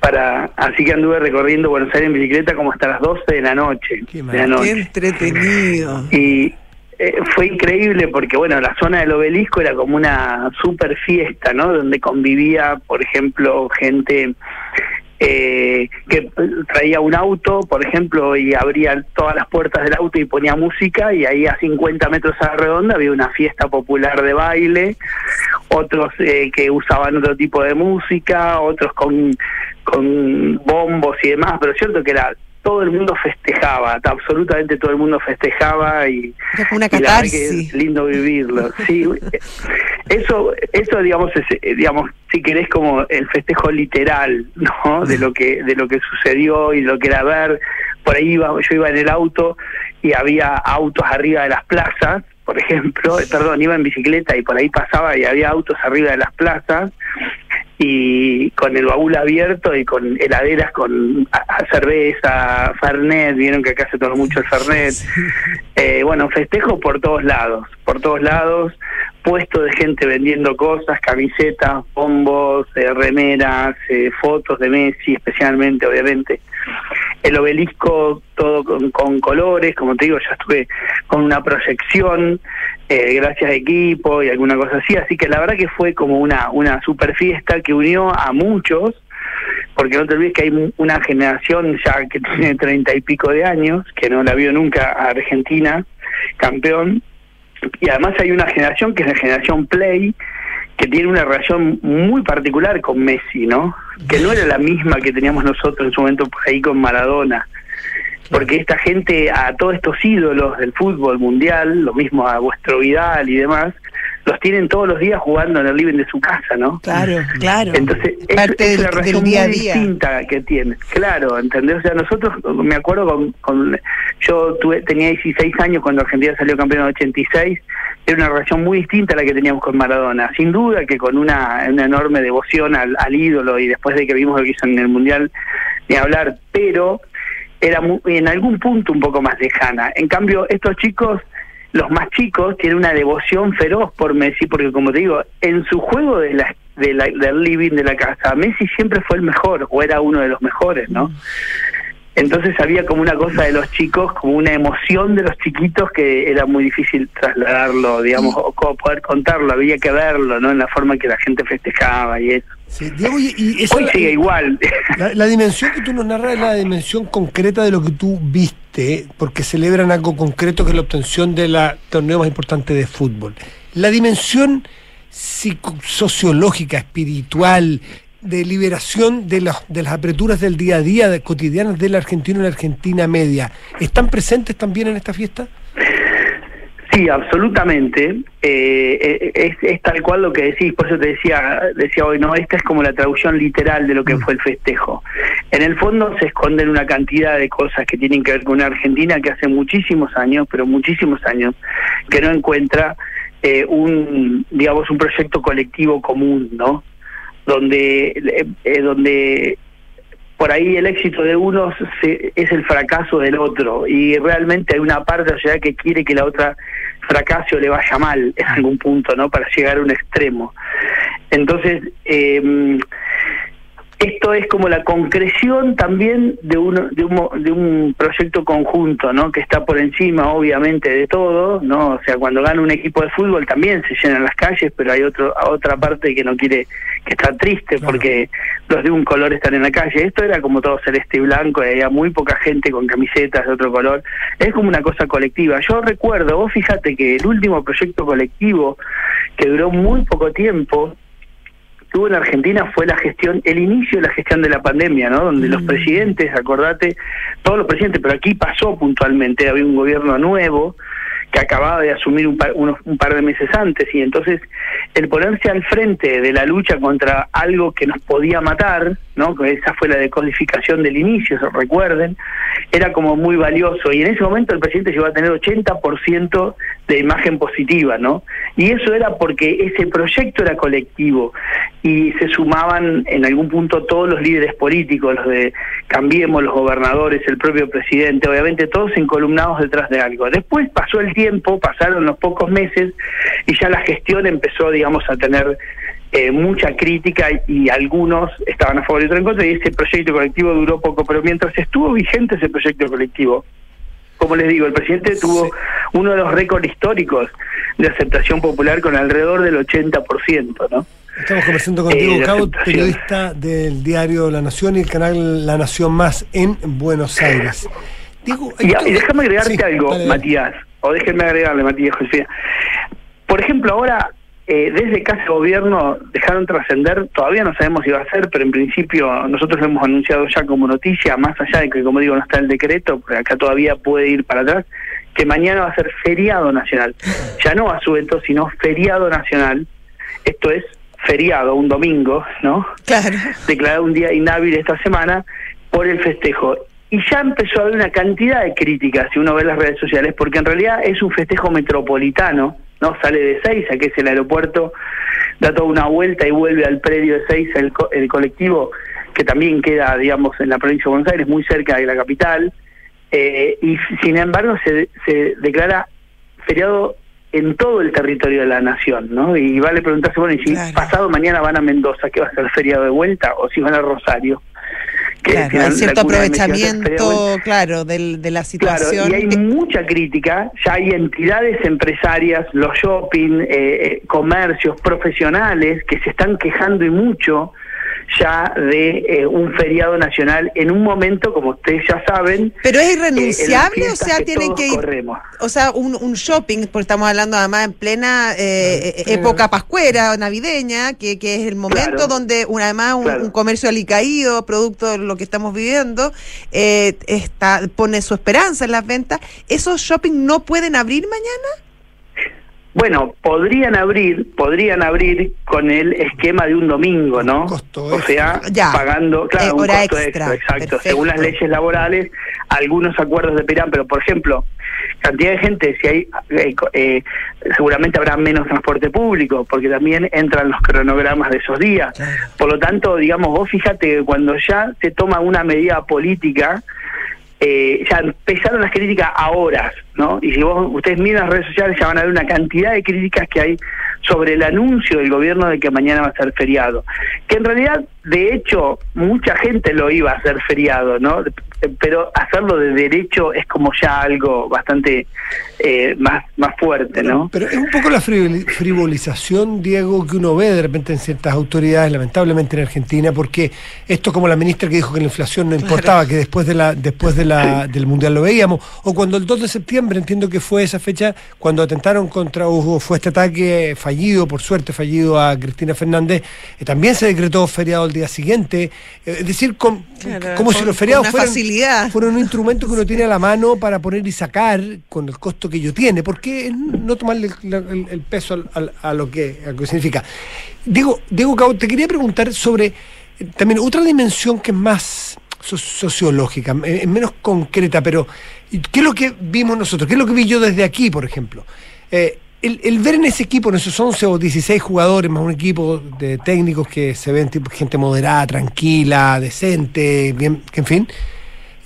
para así que anduve recorriendo Buenos Aires en bicicleta como hasta las 12 de la noche. Qué de la noche. Qué entretenido. Y eh, fue increíble porque, bueno, la zona del obelisco era como una super fiesta, ¿no? Donde convivía, por ejemplo, gente eh, que traía un auto, por ejemplo, y abría todas las puertas del auto y ponía música, y ahí a 50 metros a la redonda había una fiesta popular de baile, otros eh, que usaban otro tipo de música, otros con, con bombos y demás, pero es cierto que era todo el mundo festejaba, absolutamente todo el mundo festejaba y, una y la que es lindo vivirlo. Sí, (laughs) eso, eso digamos, es, eh, digamos, si querés como el festejo literal, ¿no? De lo que, de lo que sucedió y lo que era ver. Por ahí iba, yo iba en el auto y había autos arriba de las plazas, por ejemplo, perdón, iba en bicicleta y por ahí pasaba y había autos arriba de las plazas. Y con el baúl abierto y con heladeras con cerveza, Fernet, vieron que acá se toma mucho el Fernet. Eh, bueno, festejo por todos lados, por todos lados, puesto de gente vendiendo cosas, camisetas, bombos, eh, remeras, eh, fotos de Messi especialmente, obviamente. El obelisco todo con, colores, como te digo, ya estuve con una proyección, eh, gracias a equipo y alguna cosa así, así que la verdad que fue como una, una super fiesta que unió a muchos, porque no te olvides que hay una generación ya que (laughs) tiene treinta y pico de años, que no la vio nunca a Argentina campeón, y además hay una generación que es la generación Play, que tiene una relación muy particular con Messi, ¿no? Que no era la misma que teníamos nosotros en su momento ahí con Maradona. Porque esta gente, a todos estos ídolos del fútbol mundial, lo mismo a vuestro Vidal y demás, los tienen todos los días jugando en el living de su casa, ¿no? Claro, claro. Entonces, es, la relación muy distinta que tiene. Claro, ¿entendés? O sea, nosotros, me acuerdo con, yo tuve, tenía 16 años cuando Argentina salió campeón en 86, era una relación muy distinta a la que teníamos con Maradona. Sin duda que con una, una enorme devoción al, al ídolo y después de que vimos lo que hizo en el Mundial, ni hablar, pero era en algún punto un poco más lejana. En cambio, estos chicos los más chicos tienen una devoción feroz por Messi, porque como te digo, en su juego de la, de la, del living de la casa, Messi siempre fue el mejor, o era uno de los mejores, ¿no? Entonces había como una cosa de los chicos, como una emoción de los chiquitos que era muy difícil trasladarlo, digamos, o poder contarlo, había que verlo, ¿no? En la forma que la gente festejaba y eso. y, Hoy sigue igual. La, dimensión que tú nos narras es la dimensión concreta de lo que tú viste, porque celebran algo concreto que es la obtención de la torneo más importante de fútbol. La dimensión sociológica, espiritual, de liberación de, las de las apreturas del día a día, de, cotidianas del argentino y la Argentina media, ¿están presentes también en esta fiesta? Sí, absolutamente. Eh, eh, es, es, tal cual lo que decís, por eso te decía, decía hoy, no, esta es como la traducción literal de lo que mm. fue el festejo. En el fondo se esconden una cantidad de cosas que tienen que ver con una Argentina que hace muchísimos años, pero muchísimos años, que no encuentra eh, un, digamos, un proyecto colectivo común, ¿no? donde, eh, eh, donde por ahí el éxito de unos es el fracaso del otro y realmente hay una parte de la sociedad que quiere que la otra fracase o le vaya mal en algún punto, ¿no? Para llegar a un extremo. Entonces, eh, esto es como la concreción también de un, de un, de un proyecto conjunto, ¿no? Que está por encima, obviamente, de todo, ¿no? O sea, cuando gana un equipo de fútbol también se llenan las calles, pero hay otro, otra parte que no quiere, que está triste porque los de un color están en la calle. Esto era como todo celeste y blanco, y había muy poca gente con camisetas de otro color. Es como una cosa colectiva. Yo recuerdo, vos fíjate que el último proyecto colectivo que duró muy poco tiempo, tuvo en Argentina fue la gestión, el inicio de la gestión de la pandemia, ¿no? Donde los mm. presidentes, acordate, todos los presidentes, pero aquí pasó puntualmente, había un gobierno nuevo que acababa de asumir un par, unos, un par de meses antes y entonces el ponerse al frente de la lucha contra algo que nos podía matar, ¿no? Que esa fue la decodificación del inicio, se recuerden, era como muy valioso y en ese momento el presidente llegó a tener 80% de imagen positiva, ¿no? Y eso era porque ese proyecto era colectivo y se sumaban en algún punto todos los líderes políticos, los de Cambiemos, los gobernadores, el propio presidente, obviamente todos encolumnados detrás de algo. Después pasó el tiempo, pasaron los pocos meses y ya la gestión empezó, digamos, a tener eh, mucha crítica y, algunos estaban a favor y otros en contra y ese proyecto colectivo duró poco, pero mientras estuvo vigente ese proyecto colectivo, como les digo, el presidente tuvo uno de los récords históricos de aceptación popular con alrededor del 80%, ¿no? Estamos conversando contigo, eh, periodista del diario La Nación y el canal La Nación Más en Buenos Aires. y, déjame agregarte algo, Matías, o déjenme agregarle, Matías José. Por ejemplo, ahora eh, desde Casa Gobierno dejaron trascender, todavía no sabemos si va a ser, pero en principio nosotros lo hemos anunciado ya como noticia, más allá de que, como digo, no está el decreto, porque acá todavía puede ir para atrás, que mañana va a ser feriado nacional. Ya no asueto, sino feriado nacional. Esto es feriado, un domingo, ¿no? Claro. Declarado un día inhábil esta semana por el festejo. Y ya empezó a haber una cantidad de críticas, si uno ve las redes sociales, porque en realidad es un festejo metropolitano, ¿no? Sale de Seiza, que es el aeropuerto, da toda una vuelta y vuelve al predio de Seiza el, el colectivo, que también queda, digamos, en la provincia de Buenos Aires, muy cerca de la capital, eh, y sin embargo se, se declara feriado en todo el territorio de la nación, ¿no? Y vale preguntarse, bueno, y si pasado mañana van a Mendoza, ¿qué va a ser feriado de vuelta? ¿O si van a Rosario? Claro, hay cierto aprovechamiento, claro, del, de la situación. Claro, y hay mucha crítica, ya hay entidades empresarias, los shopping, eh, eh, comercios, profesionales que se están quejando y mucho ya de eh, un feriado nacional en un momento, como ustedes ya saben. Pero es irrenunciable, o sea, tienen que ir. O sea, un, un, shopping, porque estamos hablando además en plena eh, eh, época pascuera, navideña, que, que es el momento donde una, además un, comercio alicaído, producto de lo que estamos viviendo, está, pone su esperanza en las ventas. ¿Esos shopping no pueden abrir mañana? Bueno, podrían abrir, podrían abrir con el esquema de un domingo, ¿no? o sea, pagando, claro, eh, un costo extra, exacto. Según las leyes laborales, algunos acuerdos de Pirán, pero por ejemplo, cantidad de gente, si hay, eh, eh, seguramente habrá menos transporte público, porque también entran los cronogramas de esos días. Por lo tanto, digamos, vos fíjate que cuando ya se toma una medida política, eh, ya empezaron las críticas a horas, ¿no? Y si vos, ustedes miran las redes sociales, ya van a ver una cantidad de críticas que hay sobre el anuncio del gobierno de que mañana va a ser feriado. Que en realidad, de hecho, mucha gente lo iba a hacer feriado, ¿no? pero hacerlo de derecho es como ya algo bastante eh, más, más fuerte, ¿no? Pero es un poco la frivolización, Diego, que uno ve de repente en ciertas autoridades, lamentablemente en Argentina, porque esto como la ministra que dijo que la inflación no importaba, que después de la después de la del mundial lo veíamos, o cuando el 2 de septiembre, entiendo que fue esa fecha cuando atentaron contra Hugo, fue este ataque fallido, por suerte fallido a Cristina Fernández, eh, también se decretó feriado el día siguiente, eh, es decir, como si los feriados fueran fueron un instrumento que uno tiene a la mano para poner y sacar con el costo que ello tiene. ¿Por qué no tomarle el, peso a, lo que, significa? Diego, Diego Cabo, te quería preguntar sobre eh, también otra dimensión que es más sociológica, es menos concreta, pero ¿qué es lo que vimos nosotros? ¿Qué es lo que vi yo desde aquí, por ejemplo? Eh, el, ver en ese equipo, en esos 11 o 16 jugadores, más un equipo de técnicos que se ven tipo gente moderada, tranquila, decente, bien, en fin,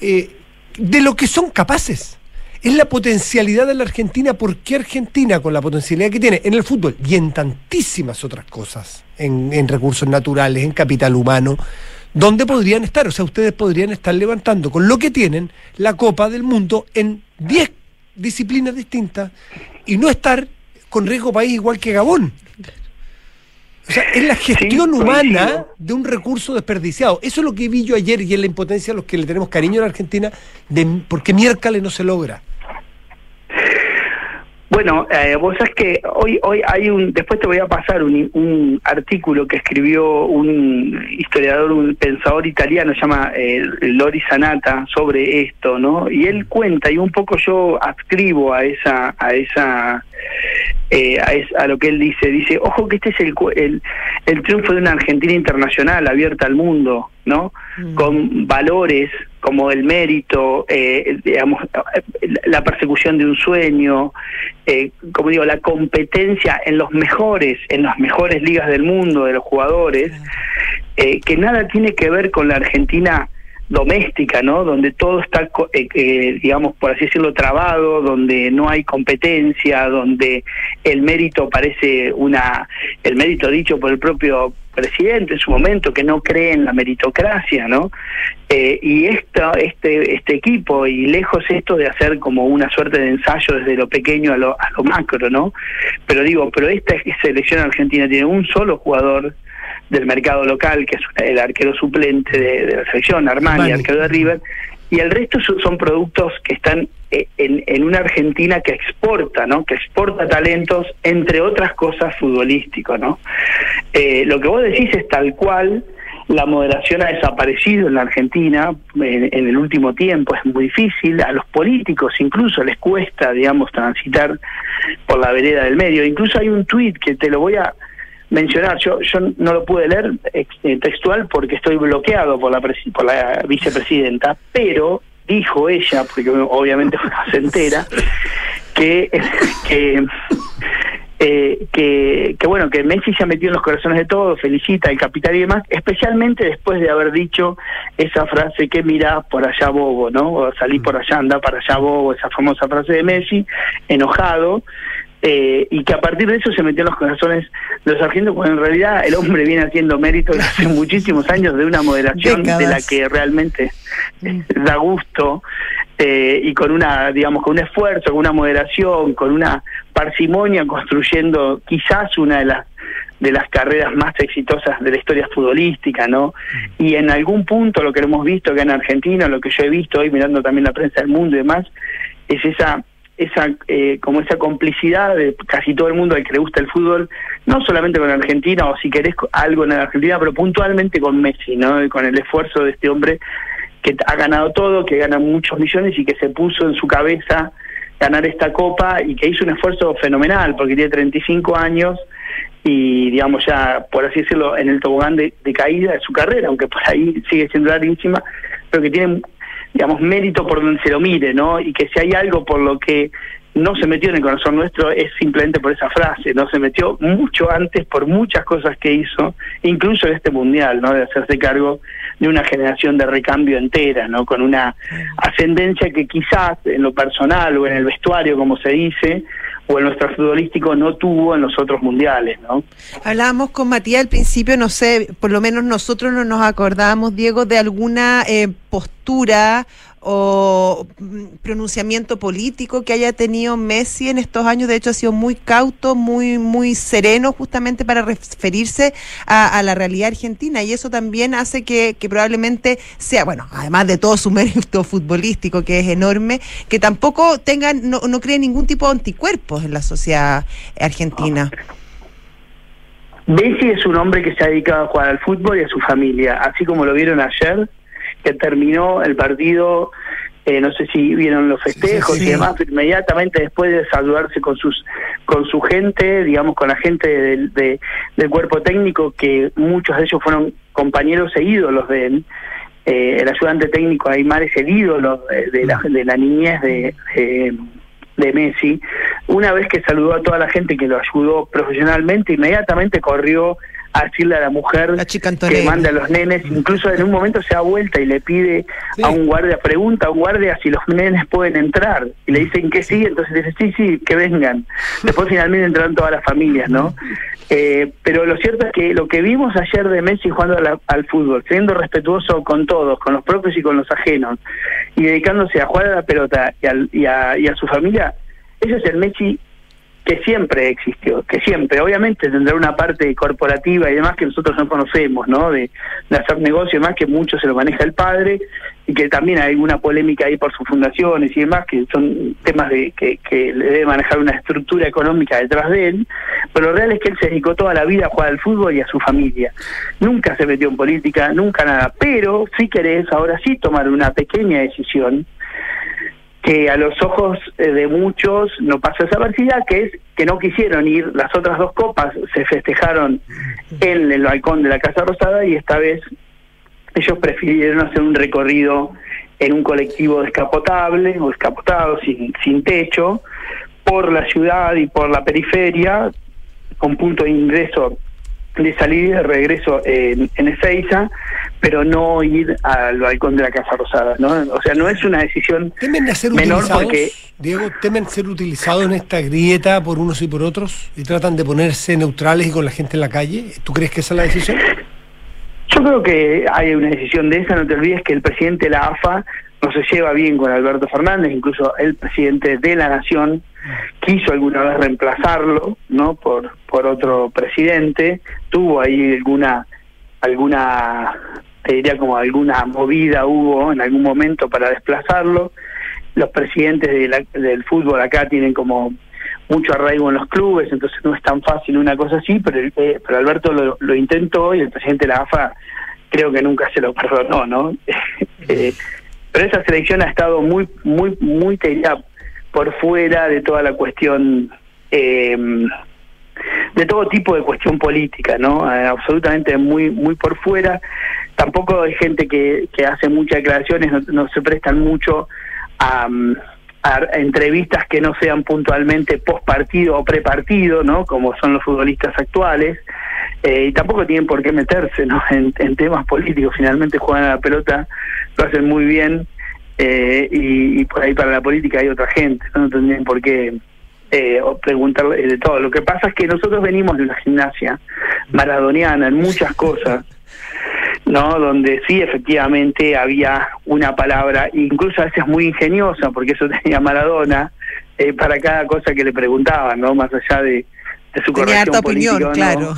eh, de lo que son capaces. Es la potencialidad de la Argentina, porque Argentina, con la potencialidad que tiene en el fútbol y en tantísimas otras cosas, en, recursos naturales, en capital humano, ¿dónde podrían estar? O sea, ustedes podrían estar levantando con lo que tienen la Copa del Mundo en 10 disciplinas distintas y no estar con riesgo país igual que Gabón. O sea, es la gestión humana de un recurso desperdiciado. Eso es lo que vi yo ayer y es la impotencia a los que le tenemos cariño a la Argentina de por qué miércoles no se logra. Bueno, eh, vos sabés que hoy hoy hay un, después te voy a pasar un, un artículo que escribió un historiador, un pensador italiano, se llama eh, Lori Sanata, sobre esto, ¿no? Y él cuenta, y un poco yo adscribo a esa, a esa, eh, a, a, lo que él dice, dice, ojo que este es el, el, el triunfo de una Argentina internacional abierta al mundo, ¿no? Mm. Con valores como el mérito, eh, digamos, la persecución de un sueño, eh, como digo, la competencia en los mejores, en las mejores ligas del mundo de los jugadores, eh, que nada tiene que ver con la Argentina doméstica, ¿no? Donde todo está, eh, digamos, por así decirlo, trabado, donde no hay competencia, donde el mérito parece una, el mérito dicho por el propio presidente en su momento que no cree en la meritocracia, ¿no? Eh, y esto, este, este equipo, y lejos esto de hacer como una suerte de ensayo desde lo pequeño a lo, a lo macro, ¿no? Pero digo, pero esta selección argentina tiene un solo jugador del mercado local, que es el arquero suplente de, la selección, Armani, arquero de River, y el resto son productos que están eh, en, en, una Argentina que exporta, ¿no? Que exporta talentos, entre otras cosas, futbolísticos, ¿no? Eh, lo que vos decís es tal cual, la moderación ha desaparecido en la Argentina en, en, el último tiempo, es muy difícil, a los políticos incluso les cuesta, digamos, transitar por la vereda del medio. Incluso hay un tuit que te lo voy a mencionar, yo, yo no lo pude leer eh, textual porque estoy bloqueado por la, por la vicepresidenta, pero dijo ella, porque obviamente (laughs) se entera, que, (laughs) que eh, que, que bueno, que Messi se ha metido en los corazones de todos, felicita al capitán y demás, especialmente después de haber dicho esa frase que mira por allá bobo, ¿no? O salí por allá, anda para allá bobo, esa famosa frase de Messi, enojado, eh, y que a partir de eso se metió en los corazones de los argentinos, cuando en realidad el hombre viene haciendo mérito hace muchísimos años de una moderación de la que realmente da gusto eh, y con una, digamos, con un esfuerzo, con una moderación, con una parsimonia construyendo quizás una de las de las carreras más exitosas de la historia futbolística, ¿no? Y en algún punto lo que hemos visto que en Argentina, lo que yo he visto hoy mirando también la prensa del mundo y demás, es esa esa eh, como esa complicidad de casi todo el mundo al que le gusta el fútbol, no solamente con Argentina o si querés algo en Argentina, pero puntualmente con Messi, ¿no? Y con el esfuerzo de este hombre que ha ganado todo, que gana muchos millones y que se puso en su cabeza ganar esta copa y que hizo un esfuerzo fenomenal porque tiene 35 años y digamos ya, por así decirlo, en el tobogán de, de caída de su carrera, aunque por ahí sigue siendo larguísima, pero que tiene digamos, mérito por donde se lo mire, ¿no? Y que si hay algo por lo que no se metió en el corazón nuestro es simplemente por esa frase, no se metió mucho antes por muchas cosas que hizo, incluso en este mundial, ¿no? De hacerse cargo de una generación de recambio entera, ¿no? Con una ascendencia que quizás en lo personal o en el vestuario, como se dice, o en nuestro futbolístico no tuvo en los otros mundiales, ¿no? Hablábamos con Matías al principio, no sé, por lo menos nosotros no nos acordábamos, Diego, de alguna eh, postura o mm, pronunciamiento político que haya tenido Messi en estos años. De hecho, ha sido muy cauto, muy, muy sereno justamente para referirse a, la realidad argentina. Y eso también hace que, probablemente sea, bueno, además de todo su (laughs) mérito futbolístico, que es enorme, que tampoco tengan, no, no cree ningún tipo de anticuerpos en la sociedad argentina. Messi es un hombre que se ha dedicado a jugar al fútbol y a su familia, así como lo vieron ayer que terminó el partido, eh, no sé si vieron los festejos y demás, inmediatamente después de saludarse con sus con su gente, digamos con la gente del, del cuerpo técnico, que muchos de ellos fueron compañeros e ídolos de él. Eh, el ayudante técnico Aymar es el ídolo de, la, de la niñez de, de Messi. Una vez que saludó a toda la gente que lo ayudó profesionalmente, inmediatamente corrió a decirle a la mujer que manda a los nenes, incluso en un momento se da vuelta y le pide a un guardia, pregunta a un guardia si los nenes pueden entrar, y le dicen que sí, entonces dice, sí, sí, que vengan. Después finalmente entraron todas las familias, ¿no? Eh, pero lo cierto es que lo que vimos ayer de Messi jugando al fútbol, siendo respetuoso con todos, con los propios y con los ajenos, y dedicándose a jugar a la pelota y, y, a, y a su familia, ese es el Messi que siempre existió, que siempre, obviamente tendrá una parte corporativa y demás que nosotros no conocemos, ¿no? De, hacer negocio y demás que mucho se lo maneja el padre y que también hay alguna polémica ahí por sus fundaciones y demás que son temas de que, que le debe manejar una estructura económica detrás de él, pero lo real es que él se dedicó toda la vida a jugar al fútbol y a su familia. Nunca se metió en política, nunca nada, pero si querés ahora sí tomar una pequeña decisión que a los ojos eh, de muchos no pasó esa adversidad, que es que no quisieron ir, las otras dos copas se festejaron en el balcón de la Casa Rosada y esta vez ellos prefirieron hacer un recorrido en un colectivo descapotable o descapotado, sin, sin techo, por la ciudad y por la periferia, con punto de ingreso de salida y de regreso en, en Ezeiza, pero no ir al balcón de la Casa Rosada, ¿no? O sea, no es una decisión ¿Temen ser menor porque... Diego, ¿temen ser utilizados en esta grieta por unos y por otros y tratan de ponerse neutrales y con la gente en la calle? ¿Tú crees que esa es la decisión? Yo creo que hay una decisión de esa, no te olvides que el presidente de la AFA no se lleva bien con Alberto Fernández, incluso el presidente de la Nación quiso alguna vez reemplazarlo, ¿no? Por por otro presidente, tuvo ahí alguna alguna te diría como alguna movida hubo en algún momento para desplazarlo. Los presidentes del fútbol acá tienen como mucho arraigo en los clubes, entonces no es tan fácil una cosa así, pero, eh, pero Alberto lo, lo intentó y el presidente de la AFA creo que nunca se lo perdonó, ¿no? (laughs) eh, pero esa selección ha estado muy, muy, muy, te por fuera de toda la cuestión, eh, de todo tipo de cuestión política, ¿no? Absolutamente muy, muy por fuera. Tampoco hay gente que, que hace muchas declaraciones, no, se prestan mucho a, a entrevistas que no sean puntualmente post partido o pre partido, ¿no? Como son los futbolistas actuales. Eh, y tampoco tienen por qué meterse ¿no? (laughs) en, temas políticos. Finalmente juegan a la pelota, lo hacen muy bien. Eh, y, por ahí para la política hay otra gente, no, tendrían por qué eh, preguntarle de todo. Lo que pasa es que nosotros venimos de una gimnasia maradoniana en muchas cosas. ¿No? Donde sí efectivamente había una palabra, incluso a veces muy ingeniosa, porque eso (laughs) tenía Maradona, eh, para cada cosa que le preguntaban, ¿no? Más allá de, de su tenía harta opinión, claro.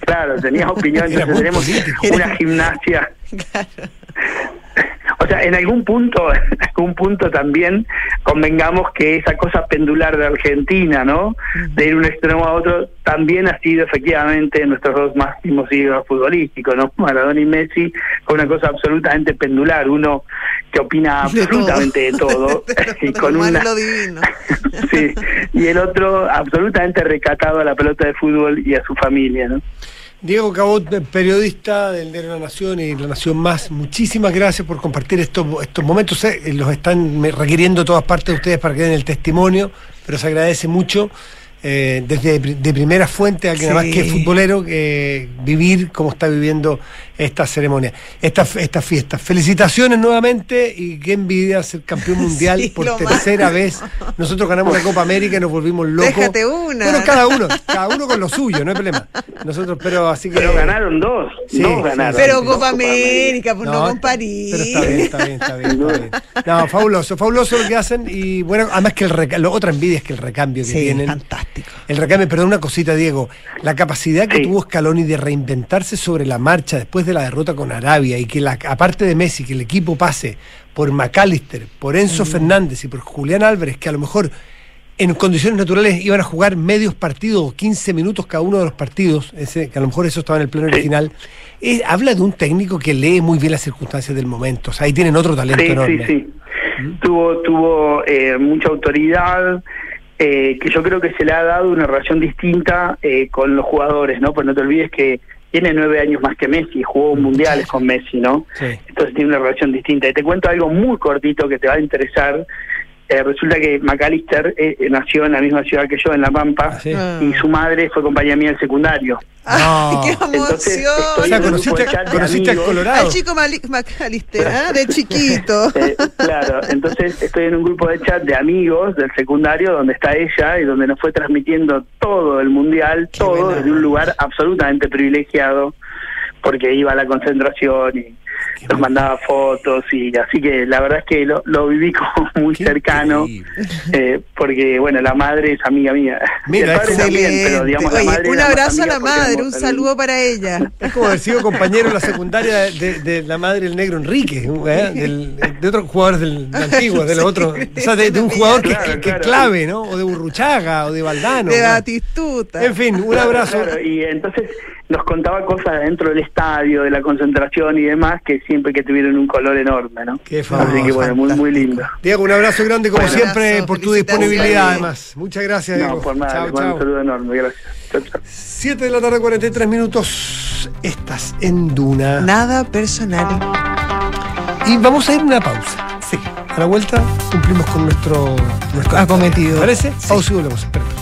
Claro, tenía opinión, (laughs) tenemos una gimnasia. (laughs) O sea, en algún punto, (laughs) en algún punto también convengamos que esa cosa pendular de Argentina, ¿no? De ir un extremo a otro, también ha sido efectivamente nuestros dos máximos ídolos futbolísticos, ¿no? Maradona y Messi, con una cosa absolutamente pendular, uno que opina absolutamente de todo, (laughs) (laughs) y con una sí, y el otro absolutamente recatado a la pelota de fútbol y a su familia, ¿no? Diego Cabot, periodista del diario La Nación y La Nación Más, muchísimas gracias por compartir estos, estos momentos. Eh, los están requiriendo todas partes de ustedes para que den el testimonio, pero se agradece mucho. Eh, desde de primera fuente, alguien más que futbolero, que vivir como está viviendo esta ceremonia, esta, esta fiesta. Felicitaciones nuevamente y qué envidia ser campeón (laughs) mundial por tercera vez. Nosotros ganamos la Copa América y nos volvimos locos. Déjate una. Bueno, cada uno, cada uno con lo suyo, no hay problema. Nosotros, pero así que. Pero ganaron dos. Sí, ganaron. Pero Copa América, pues no, con París. Pero está bien, está bien, está bien, (laughs) No, fabuloso, fabuloso lo que hacen y bueno, además que el otra envidia es que el recambio que sí, tienen. Fantástico. El recambio, perdón, una cosita, Diego. La capacidad que tuvo Scaloni de reinventarse sobre la marcha después de la derrota con Arabia y que la, aparte de Messi, que el equipo pase por McAllister, por Enzo Fernández y por Julián Álvarez, que a lo mejor en condiciones naturales iban a jugar medios partidos, 15 minutos cada uno de los partidos, ese, que a lo mejor eso estaba en el plano original, habla de un técnico que lee muy bien las circunstancias del momento. O sea, ahí tienen otro talento enorme. Sí, sí. Tuvo, tuvo eh, mucha autoridad, eh, que yo creo que se le ha dado una relación distinta eh, con los jugadores, ¿no? Pues no te olvides que tiene nueve años más que Messi, jugó mundiales con Messi, ¿no? Entonces tiene una relación distinta. Y te cuento algo muy cortito que te va a interesar. Eh, resulta que McAllister eh, nació en la misma ciudad que yo, en La Pampa, ah, y su madre fue compañía mía del secundario. ¡Ay, (laughs) qué emoción! o sea, conociste, conociste al Colorado. Al chico McAllister, ¿eh? de chiquito. (laughs) Eh, claro, entonces estoy en un grupo de chat de amigos del secundario donde está ella y donde nos fue transmitiendo todo el mundial, todo desde un lugar absolutamente privilegiado, porque iba a la concentración y nos mandaba fotos y así que la verdad es que lo, lo viví (laughs) como muy cercano eh, porque bueno la madre es amiga mía. Mira, pero digamos la madre un abrazo a la madre un saludo para ella. Es como decir compañero en la secundaria de, la madre del negro Enrique ¿eh? de otros jugadores del, antiguo de los otros o sea de, un jugador que, es clave no o de Burruchaga o de Valdano de Batistuta. En fin un abrazo. Y entonces nos contaba cosas dentro del estadio, de la concentración y demás, que siempre que tuvieron un color enorme, ¿no? Qué famoso, Así que bueno, muy, muy lindo. Diego, un abrazo grande como siempre por tu disponibilidad además. Muchas gracias, Diego. No, por nada, un saludo enorme, gracias. Chao, chao. 7 de la tarde, 43 minutos. Estás en Duna. Nada personal. Y vamos a ir a una pausa. Sí. A la vuelta cumplimos con nuestro, nuestro acometido. ¿Parece? Sí. Pausa y volvemos. Espera.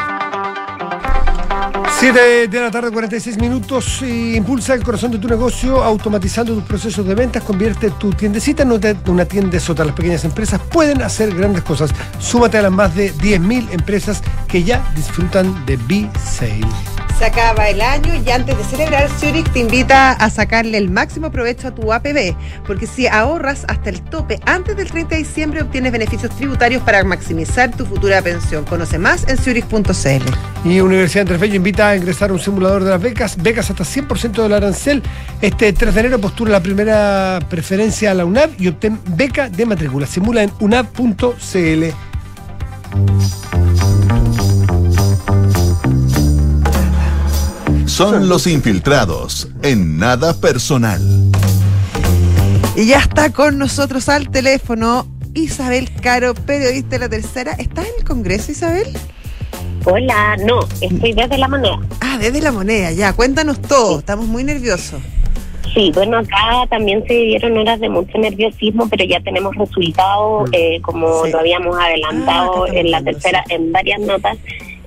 7 de la tarde, 46 minutos. impulsa el corazón de tu negocio automatizando tus procesos de ventas. Convierte tu tiendecita en una- tienda sota. Las pequeñas empresas pueden hacer grandes cosas. Súmate a las más de 10.000 empresas que ya disfrutan de B-Sale. Se acaba el año y antes de celebrar, Zurich te invita a sacarle el máximo provecho a tu APB, porque si ahorras hasta el tope antes del 30 de diciembre, obtienes beneficios tributarios para maximizar tu futura pensión. Conoce más en zurich.cl. Y Universidad Andrés Bello invita a ingresar a un simulador de las becas, becas hasta 100% del arancel. Este 3 de enero postula la primera preferencia a la UNAV y obtén beca de matrícula. Simula en unav.cl. Son los infiltrados en nada personal. Y ya está con nosotros al teléfono Isabel Caro, periodista de la tercera. ¿Estás en el Congreso, Isabel? Hola, no, estoy desde la moneda. Ah, desde la moneda, ya, cuéntanos todo, estamos muy nerviosos. Sí, bueno, acá también se dieron horas de mucho nerviosismo, pero ya tenemos resultados, eh, como lo habíamos adelantado en la tercera, en varias notas.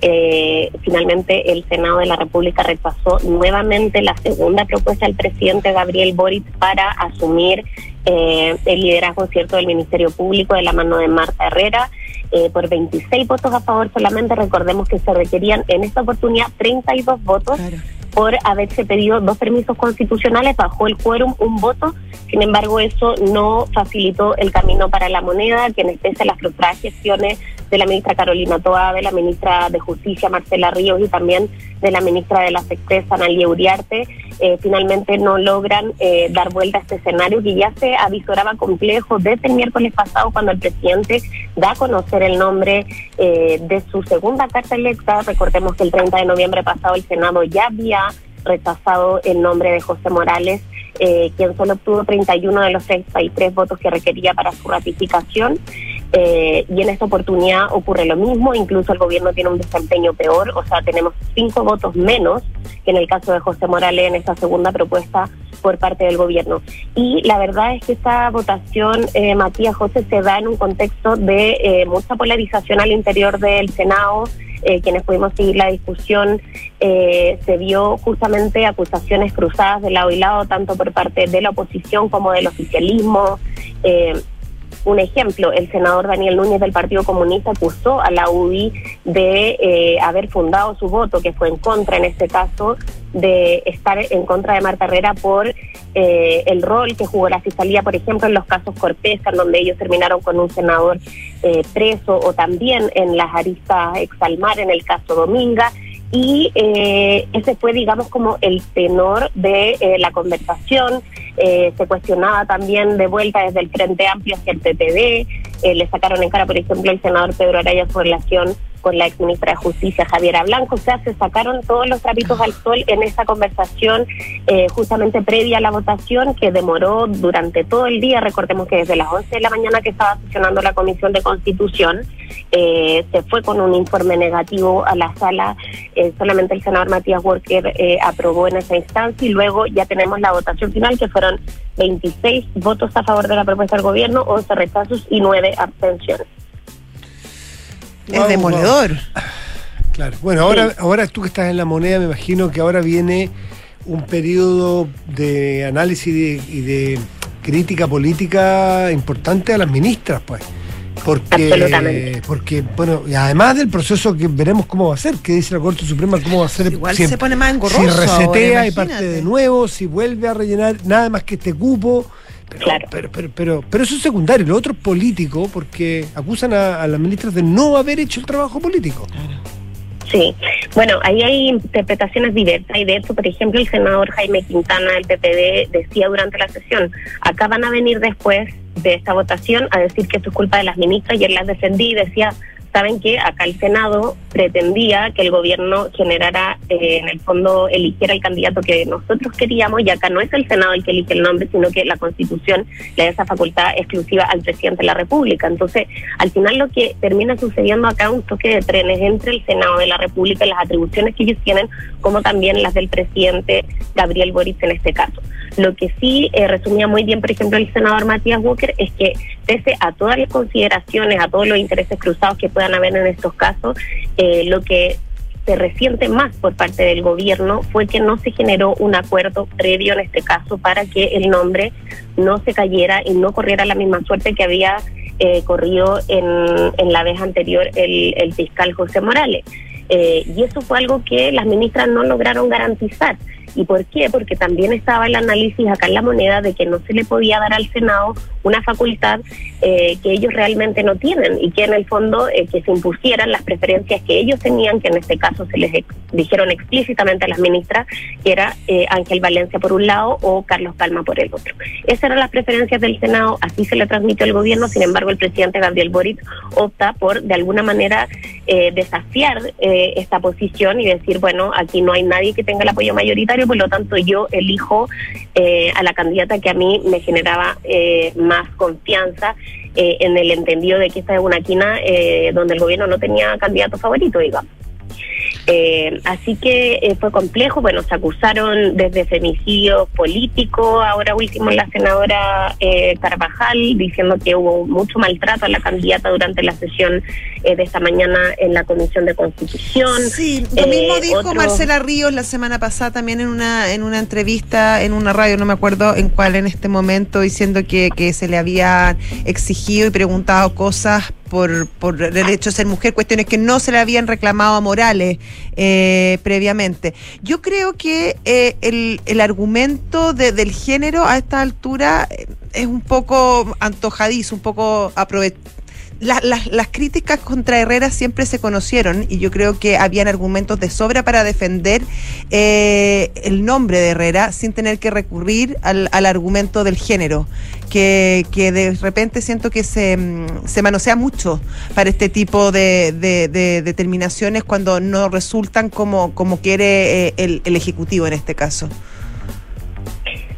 Eh, finalmente, el Senado de la República rechazó nuevamente la segunda propuesta del presidente Gabriel Boric para asumir eh, el liderazgo cierto del Ministerio Público de la mano de Marta Herrera. Eh, por 26 votos a favor solamente, recordemos que se requerían en esta oportunidad 32 votos por haberse pedido dos permisos constitucionales, bajó el quórum un voto, sin embargo eso no facilitó el camino para la moneda, quienes pese a las frustradas gestiones de la ministra Carolina Toa, de la ministra de Justicia Marcela Ríos y también de la ministra de las Expresas Analia Uriarte, eh, finalmente no logran eh, dar vuelta a este escenario que ya se avisoraba complejo desde el miércoles pasado cuando el presidente da a conocer el nombre eh, de su segunda carta electa. Recordemos que el 30 de noviembre pasado el Senado ya había rechazado el nombre de José Morales, eh, quien solo obtuvo 31 de los 33 votos que requería para su ratificación. Eh, y en esta oportunidad ocurre lo mismo, incluso el gobierno tiene un desempeño peor, o sea, tenemos cinco votos menos que en el caso de José Morales en esta segunda propuesta por parte del gobierno. Y la verdad es que esta votación, eh, Matías José, se da en un contexto de eh, mucha polarización al interior del Senado. Eh, quienes pudimos seguir la discusión, se vio justamente acusaciones cruzadas de lado y lado, tanto por parte de la oposición como del oficialismo. Un ejemplo, el senador Daniel Núñez del Partido Comunista acusó a la UDI de eh, haber fundado su voto, que fue en contra en este caso, de estar en contra de Marta Herrera por eh, el rol que jugó la Fiscalía, por ejemplo, en los casos Corteza, en donde ellos terminaron con un senador eh, preso, o también en las aristas Exalmar, en el caso Dominga. Y eh, ese fue, digamos, como el tenor de eh, la conversación. Eh, se cuestionaba también de vuelta desde el Frente Amplio hacia el PPD. Eh, le sacaron en cara, por ejemplo, el senador Pedro Araya su relación con la exministra de Justicia, Javiera Blanco. O sea, se sacaron todos los trapitos al sol en esa conversación eh, justamente previa a la votación que demoró durante todo el día. Recordemos que desde las 11 de la mañana que estaba sesionando la Comisión de Constitución, eh, se fue con un informe negativo a la sala. Eh, solamente el senador Matías Walker aprobó en esa instancia y luego ya tenemos la votación final que fueron 26 votos a favor de la propuesta del gobierno, 11 rechazos y 9 abstenciones es demoledor. Claro. Bueno, ahora, ahora tú que estás en la moneda, me imagino que ahora viene un periodo de análisis y de, crítica política importante a las ministras, pues. Porque, porque, bueno, y además del proceso que veremos cómo va a ser, que dice la Corte Suprema, cómo va a ser. Igual se pone más engorroso. Si resetea y parte de nuevo, si vuelve a rellenar nada más que este cupo. Pero, claro. pero, pero, pero, pero, eso es secundario, lo otro es político, porque acusan a, las ministras de no haber hecho el trabajo político. Sí, bueno, ahí hay interpretaciones diversas y de hecho, por ejemplo, el senador Jaime Quintana del PPD decía durante la sesión, acá van a venir después de esta votación a decir que esto es culpa de las ministras y él las defendí y decía, saben que acá el Senado pretendía que el gobierno generara, eh, en el fondo, eligiera el candidato que nosotros queríamos, y acá no es el Senado el que elige el nombre, sino que la Constitución le da esa facultad exclusiva al presidente de la República. Entonces, al final lo que termina sucediendo acá es un toque de trenes entre el Senado de la República y las atribuciones que ellos tienen, como también las del presidente Gabriel Boric en este caso. Lo que sí eh, resumía muy bien, por ejemplo, el senador Matías Walker, es que pese a todas las consideraciones, a todos los intereses cruzados que puedan haber en estos casos, eh, lo que se resiente más por parte del gobierno fue que no se generó un acuerdo previo en este caso para que el nombre no se cayera y no corriera la misma suerte que había eh, corrido en, en, la vez anterior el, el fiscal José Morales. Eh, y eso fue algo que las ministras no lograron garantizar. ¿Y por qué? Porque también estaba el análisis acá en la moneda de que no se le podía dar al Senado una facultad eh, que ellos realmente no tienen y que en el fondo eh, que se impusieran las preferencias que ellos tenían, que en este caso se les dijeron explícitamente a las ministras, que era eh, Ángel Valencia por un lado o Carlos Palma por el otro. Esas eran las preferencias del Senado, así se le transmitió al gobierno, sin embargo el presidente Gabriel Boric opta por de alguna manera desafiar esta posición y decir, bueno, aquí no hay nadie que tenga el apoyo mayoritario, por lo tanto yo elijo a la candidata que a mí me generaba más más confianza eh, en el entendido de que esta es una quina eh, donde el gobierno no tenía candidato favorito, digamos. Eh, así que eh, fue complejo, bueno, se acusaron desde femicidio político, ahora último la senadora eh, Carvajal, diciendo que hubo mucho maltrato a la candidata durante la sesión de esta mañana en la Comisión de Constitución. Sí, lo mismo dijo Marcela Ríos la semana pasada también en una, en una entrevista en una radio, no me acuerdo en cuál en este momento, diciendo que, que se le había exigido y preguntado cosas por, por derecho a ser mujer, cuestiones que no se le habían reclamado a Morales eh, previamente. Yo creo que eh, el, el, argumento del género a esta altura eh, es un poco antojadizo, un poco aprovechado las críticas contra Herrera siempre se conocieron y yo creo que habían argumentos de sobra para defender eh, el nombre de Herrera sin tener que recurrir al, argumento del género, que, que, de repente siento que se, mm, se manosea mucho para este tipo de, determinaciones cuando no resultan como, como quiere eh, el, el Ejecutivo en este caso.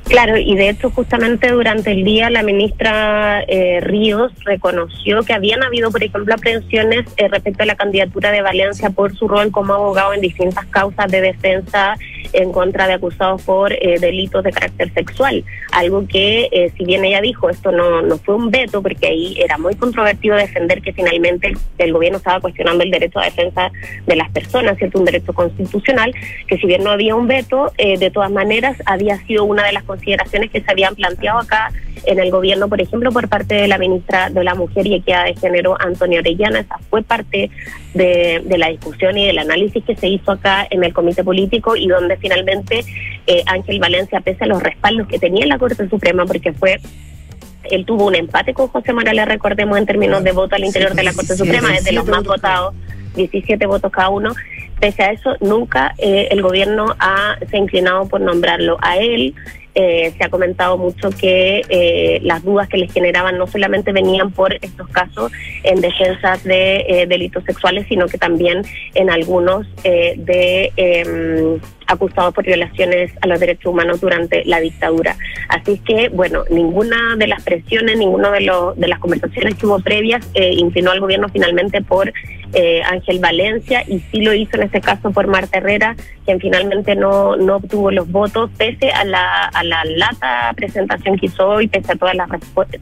Claro, y de hecho justamente durante el día la ministra eh, Ríos reconoció que habían habido, por ejemplo, aprehensiones eh, respecto a la candidatura de Valencia por su rol como abogado en distintas causas de defensa en contra de acusados por eh, delitos de carácter sexual. Algo que, eh, si bien ella dijo, esto no, no fue un veto, porque ahí era muy controvertido defender que finalmente el, gobierno estaba cuestionando el derecho a defensa de las personas, ¿cierto? Un derecho constitucional, que si bien no había un veto, eh, de todas maneras había sido una de las consideraciones que se habían planteado acá en el gobierno, por ejemplo, por parte de la ministra de la Mujer y Equidad de Género, Antonio Orellana. Esa fue parte de, de la discusión y del análisis que se hizo acá en el comité político y donde finalmente eh, Ángel Valencia, pese a los respaldos que tenía en la Corte Suprema, porque fue él tuvo un empate con José Morales, recordemos, en términos de voto al interior de la Corte Suprema, es de los más votados, 17 votos cada uno. Pese a eso, nunca eh, el gobierno ha, se ha inclinado por nombrarlo a él eh, se ha comentado mucho que eh, las dudas que les generaban no solamente venían por estos casos en defensas de eh, delitos sexuales, sino que también en algunos eh, de em, acusados por violaciones a los derechos humanos durante la dictadura. Así que, bueno, ninguna de las presiones, ninguna de, los de las conversaciones que hubo previas eh, inclinó al gobierno finalmente por eh, Ángel Valencia y sí lo hizo en este caso por Marta Herrera, quien finalmente no, no obtuvo los votos, pese a la, a la lata presentación que hizo hoy, pese a todas las,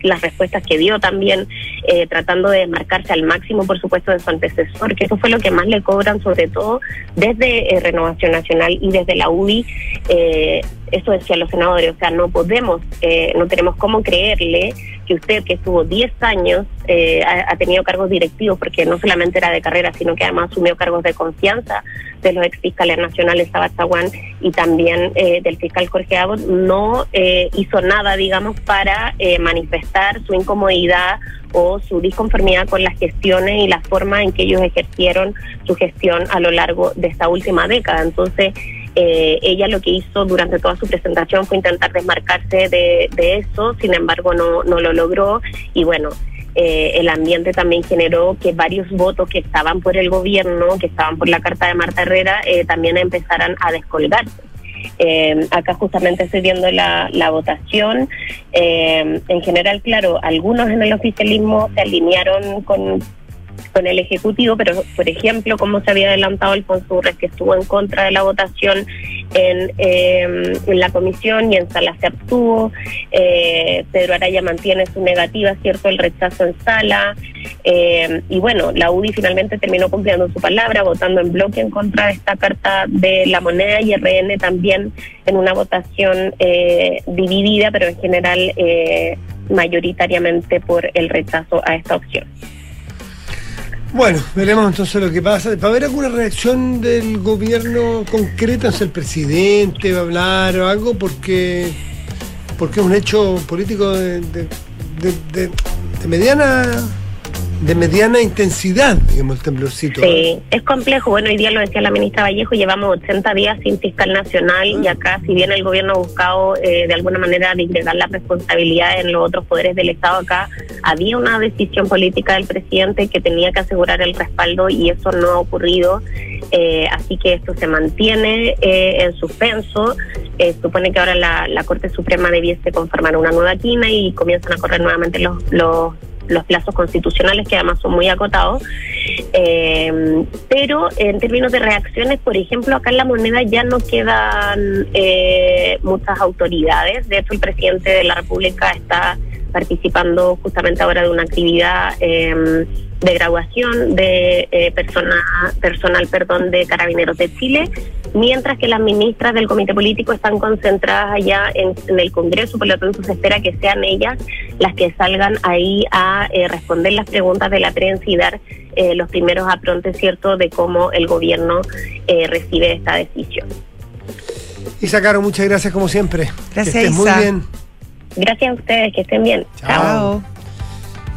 las respuestas que dio también, eh, tratando de marcarse al máximo, por supuesto, de su antecesor, que eso fue lo que más le cobran, sobre todo desde eh, Renovación Nacional y desde la UDI. Eh, eso decían los senadores, o sea, no podemos, eh, no tenemos cómo creerle que usted, que estuvo 10 años, eh, ha, ha tenido cargos directivos, porque no solamente era de carrera, sino que además asumió cargos de confianza de los ex fiscales nacionales Sabazaguán y también eh, del fiscal Jorge Abbott, no eh, hizo nada, digamos, para eh, manifestar su incomodidad o su disconformidad con las gestiones y la forma en que ellos ejercieron su gestión a lo largo de esta última década. Entonces, eh, ella lo que hizo durante toda su presentación fue intentar desmarcarse de, de eso, sin embargo no, no lo logró y bueno, eh, el ambiente también generó que varios votos que estaban por el gobierno, que estaban por la carta de Marta Herrera, eh, también empezaran a descolgarse. Eh, acá justamente estoy viendo la, votación. Eh, en general, claro, algunos en el oficialismo se alinearon con, con el Ejecutivo, pero por ejemplo, como se había adelantado Alfonso Urres, que estuvo en contra de la votación en, eh, en la comisión y en sala se abstuvo. Eh, Pedro Araya mantiene su negativa, ¿cierto?, el rechazo en sala. Eh, y bueno, la UDI finalmente terminó cumpliendo su palabra, votando en bloque en contra de esta carta de la moneda y RN también en una votación eh, dividida, pero en general eh, mayoritariamente por el rechazo a esta opción. Bueno, veremos entonces lo que pasa. ¿Va a haber alguna reacción del gobierno concreta? ¿Es el presidente va a hablar o algo? Porque, porque es un hecho político de, mediana de mediana intensidad, digamos, el temblorcito. Sí, es complejo. Bueno, hoy día lo decía la ministra Vallejo, llevamos 80 días sin fiscal nacional y acá, si bien el gobierno ha buscado eh, de alguna manera disgregar la responsabilidad en los otros poderes del Estado, acá había una decisión política del presidente que tenía que asegurar el respaldo y eso no ha ocurrido. Eh, así que esto se mantiene eh, en suspenso. Eh, supone que ahora la, la Corte Suprema debiese conformar una nueva quina y comienzan a correr nuevamente los, los los plazos constitucionales que además son muy acotados. Eh, pero en términos de reacciones, por ejemplo, acá en la moneda ya no quedan eh, muchas autoridades. De hecho, el presidente de la República está participando justamente ahora de una actividad eh, de graduación de eh, persona, personal perdón, de Carabineros de Chile, mientras que las ministras del Comité Político están concentradas allá en, en el Congreso, por lo tanto se espera que sean ellas las que salgan ahí a eh, responder las preguntas de la prensa y dar eh, los primeros aprontes, ¿cierto?, de cómo el gobierno eh, recibe esta decisión. Isa Caro, muchas gracias como siempre. Gracias, que estés muy Isa. bien. Gracias a ustedes, que estén bien. Chao.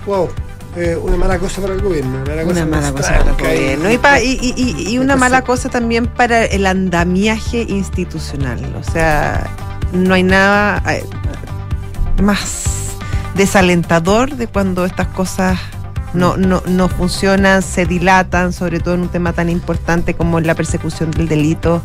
Wow. eh, una mala cosa para el gobierno. Una mala cosa, Una mala cosa para el gobierno. Y, pa- y, y- y- y una mala cosa también para el andamiaje institucional. O sea, no hay nada eh, más desalentador de cuando estas cosas no, no, no funcionan, se dilatan, sobre todo en un tema tan importante como la persecución del delito.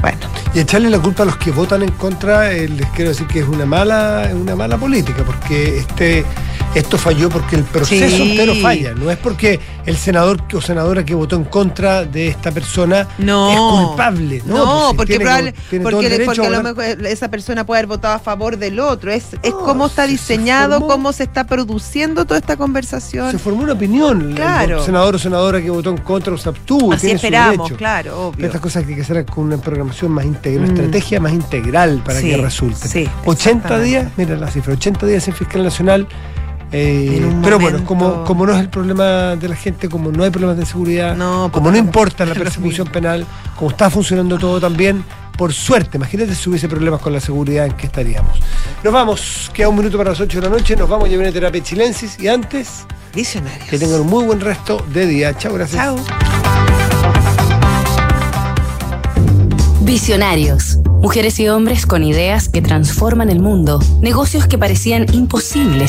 Bueno. Y echarle la culpa a los que votan en contra, eh, les quiero decir que es una mala, una mala política, porque este esto falló porque el proceso Sí. entero falla. No es porque el senador o senadora que votó en contra de esta persona No. es culpable. No, No, Pues porque, probable- porque, el a lo mejor esa persona puede haber votado a favor del otro. Es, es cómo está diseñado, formó- cómo se está produciendo toda esta conversación. Se formó una opinión. El Claro. senador o senadora que votó en contra o se abstuvo. Así su esperamos, claro, obvio. Pero estas cosas hay que hacer con una programación más integral, una Mm. estrategia más integral para Sí, que resulte. sí, 80 exactamente. días, mira la cifra, 80 días en fiscal nacional. Eh, pero bueno, como, como no es el problema de la gente, como no hay problemas de seguridad, No, como pues no importa la (laughs) persecución penal, como está funcionando todo también, por suerte, imagínate si hubiese problemas con la seguridad en que estaríamos. Nos vamos, queda un minuto para las 8 de la noche, nos vamos, ya viene terapia chilensis y antes, Visionarios. que tengan un muy buen resto de día. Chao, gracias. Chao. Visionarios. Mujeres y hombres con ideas que transforman el mundo, negocios que parecían imposibles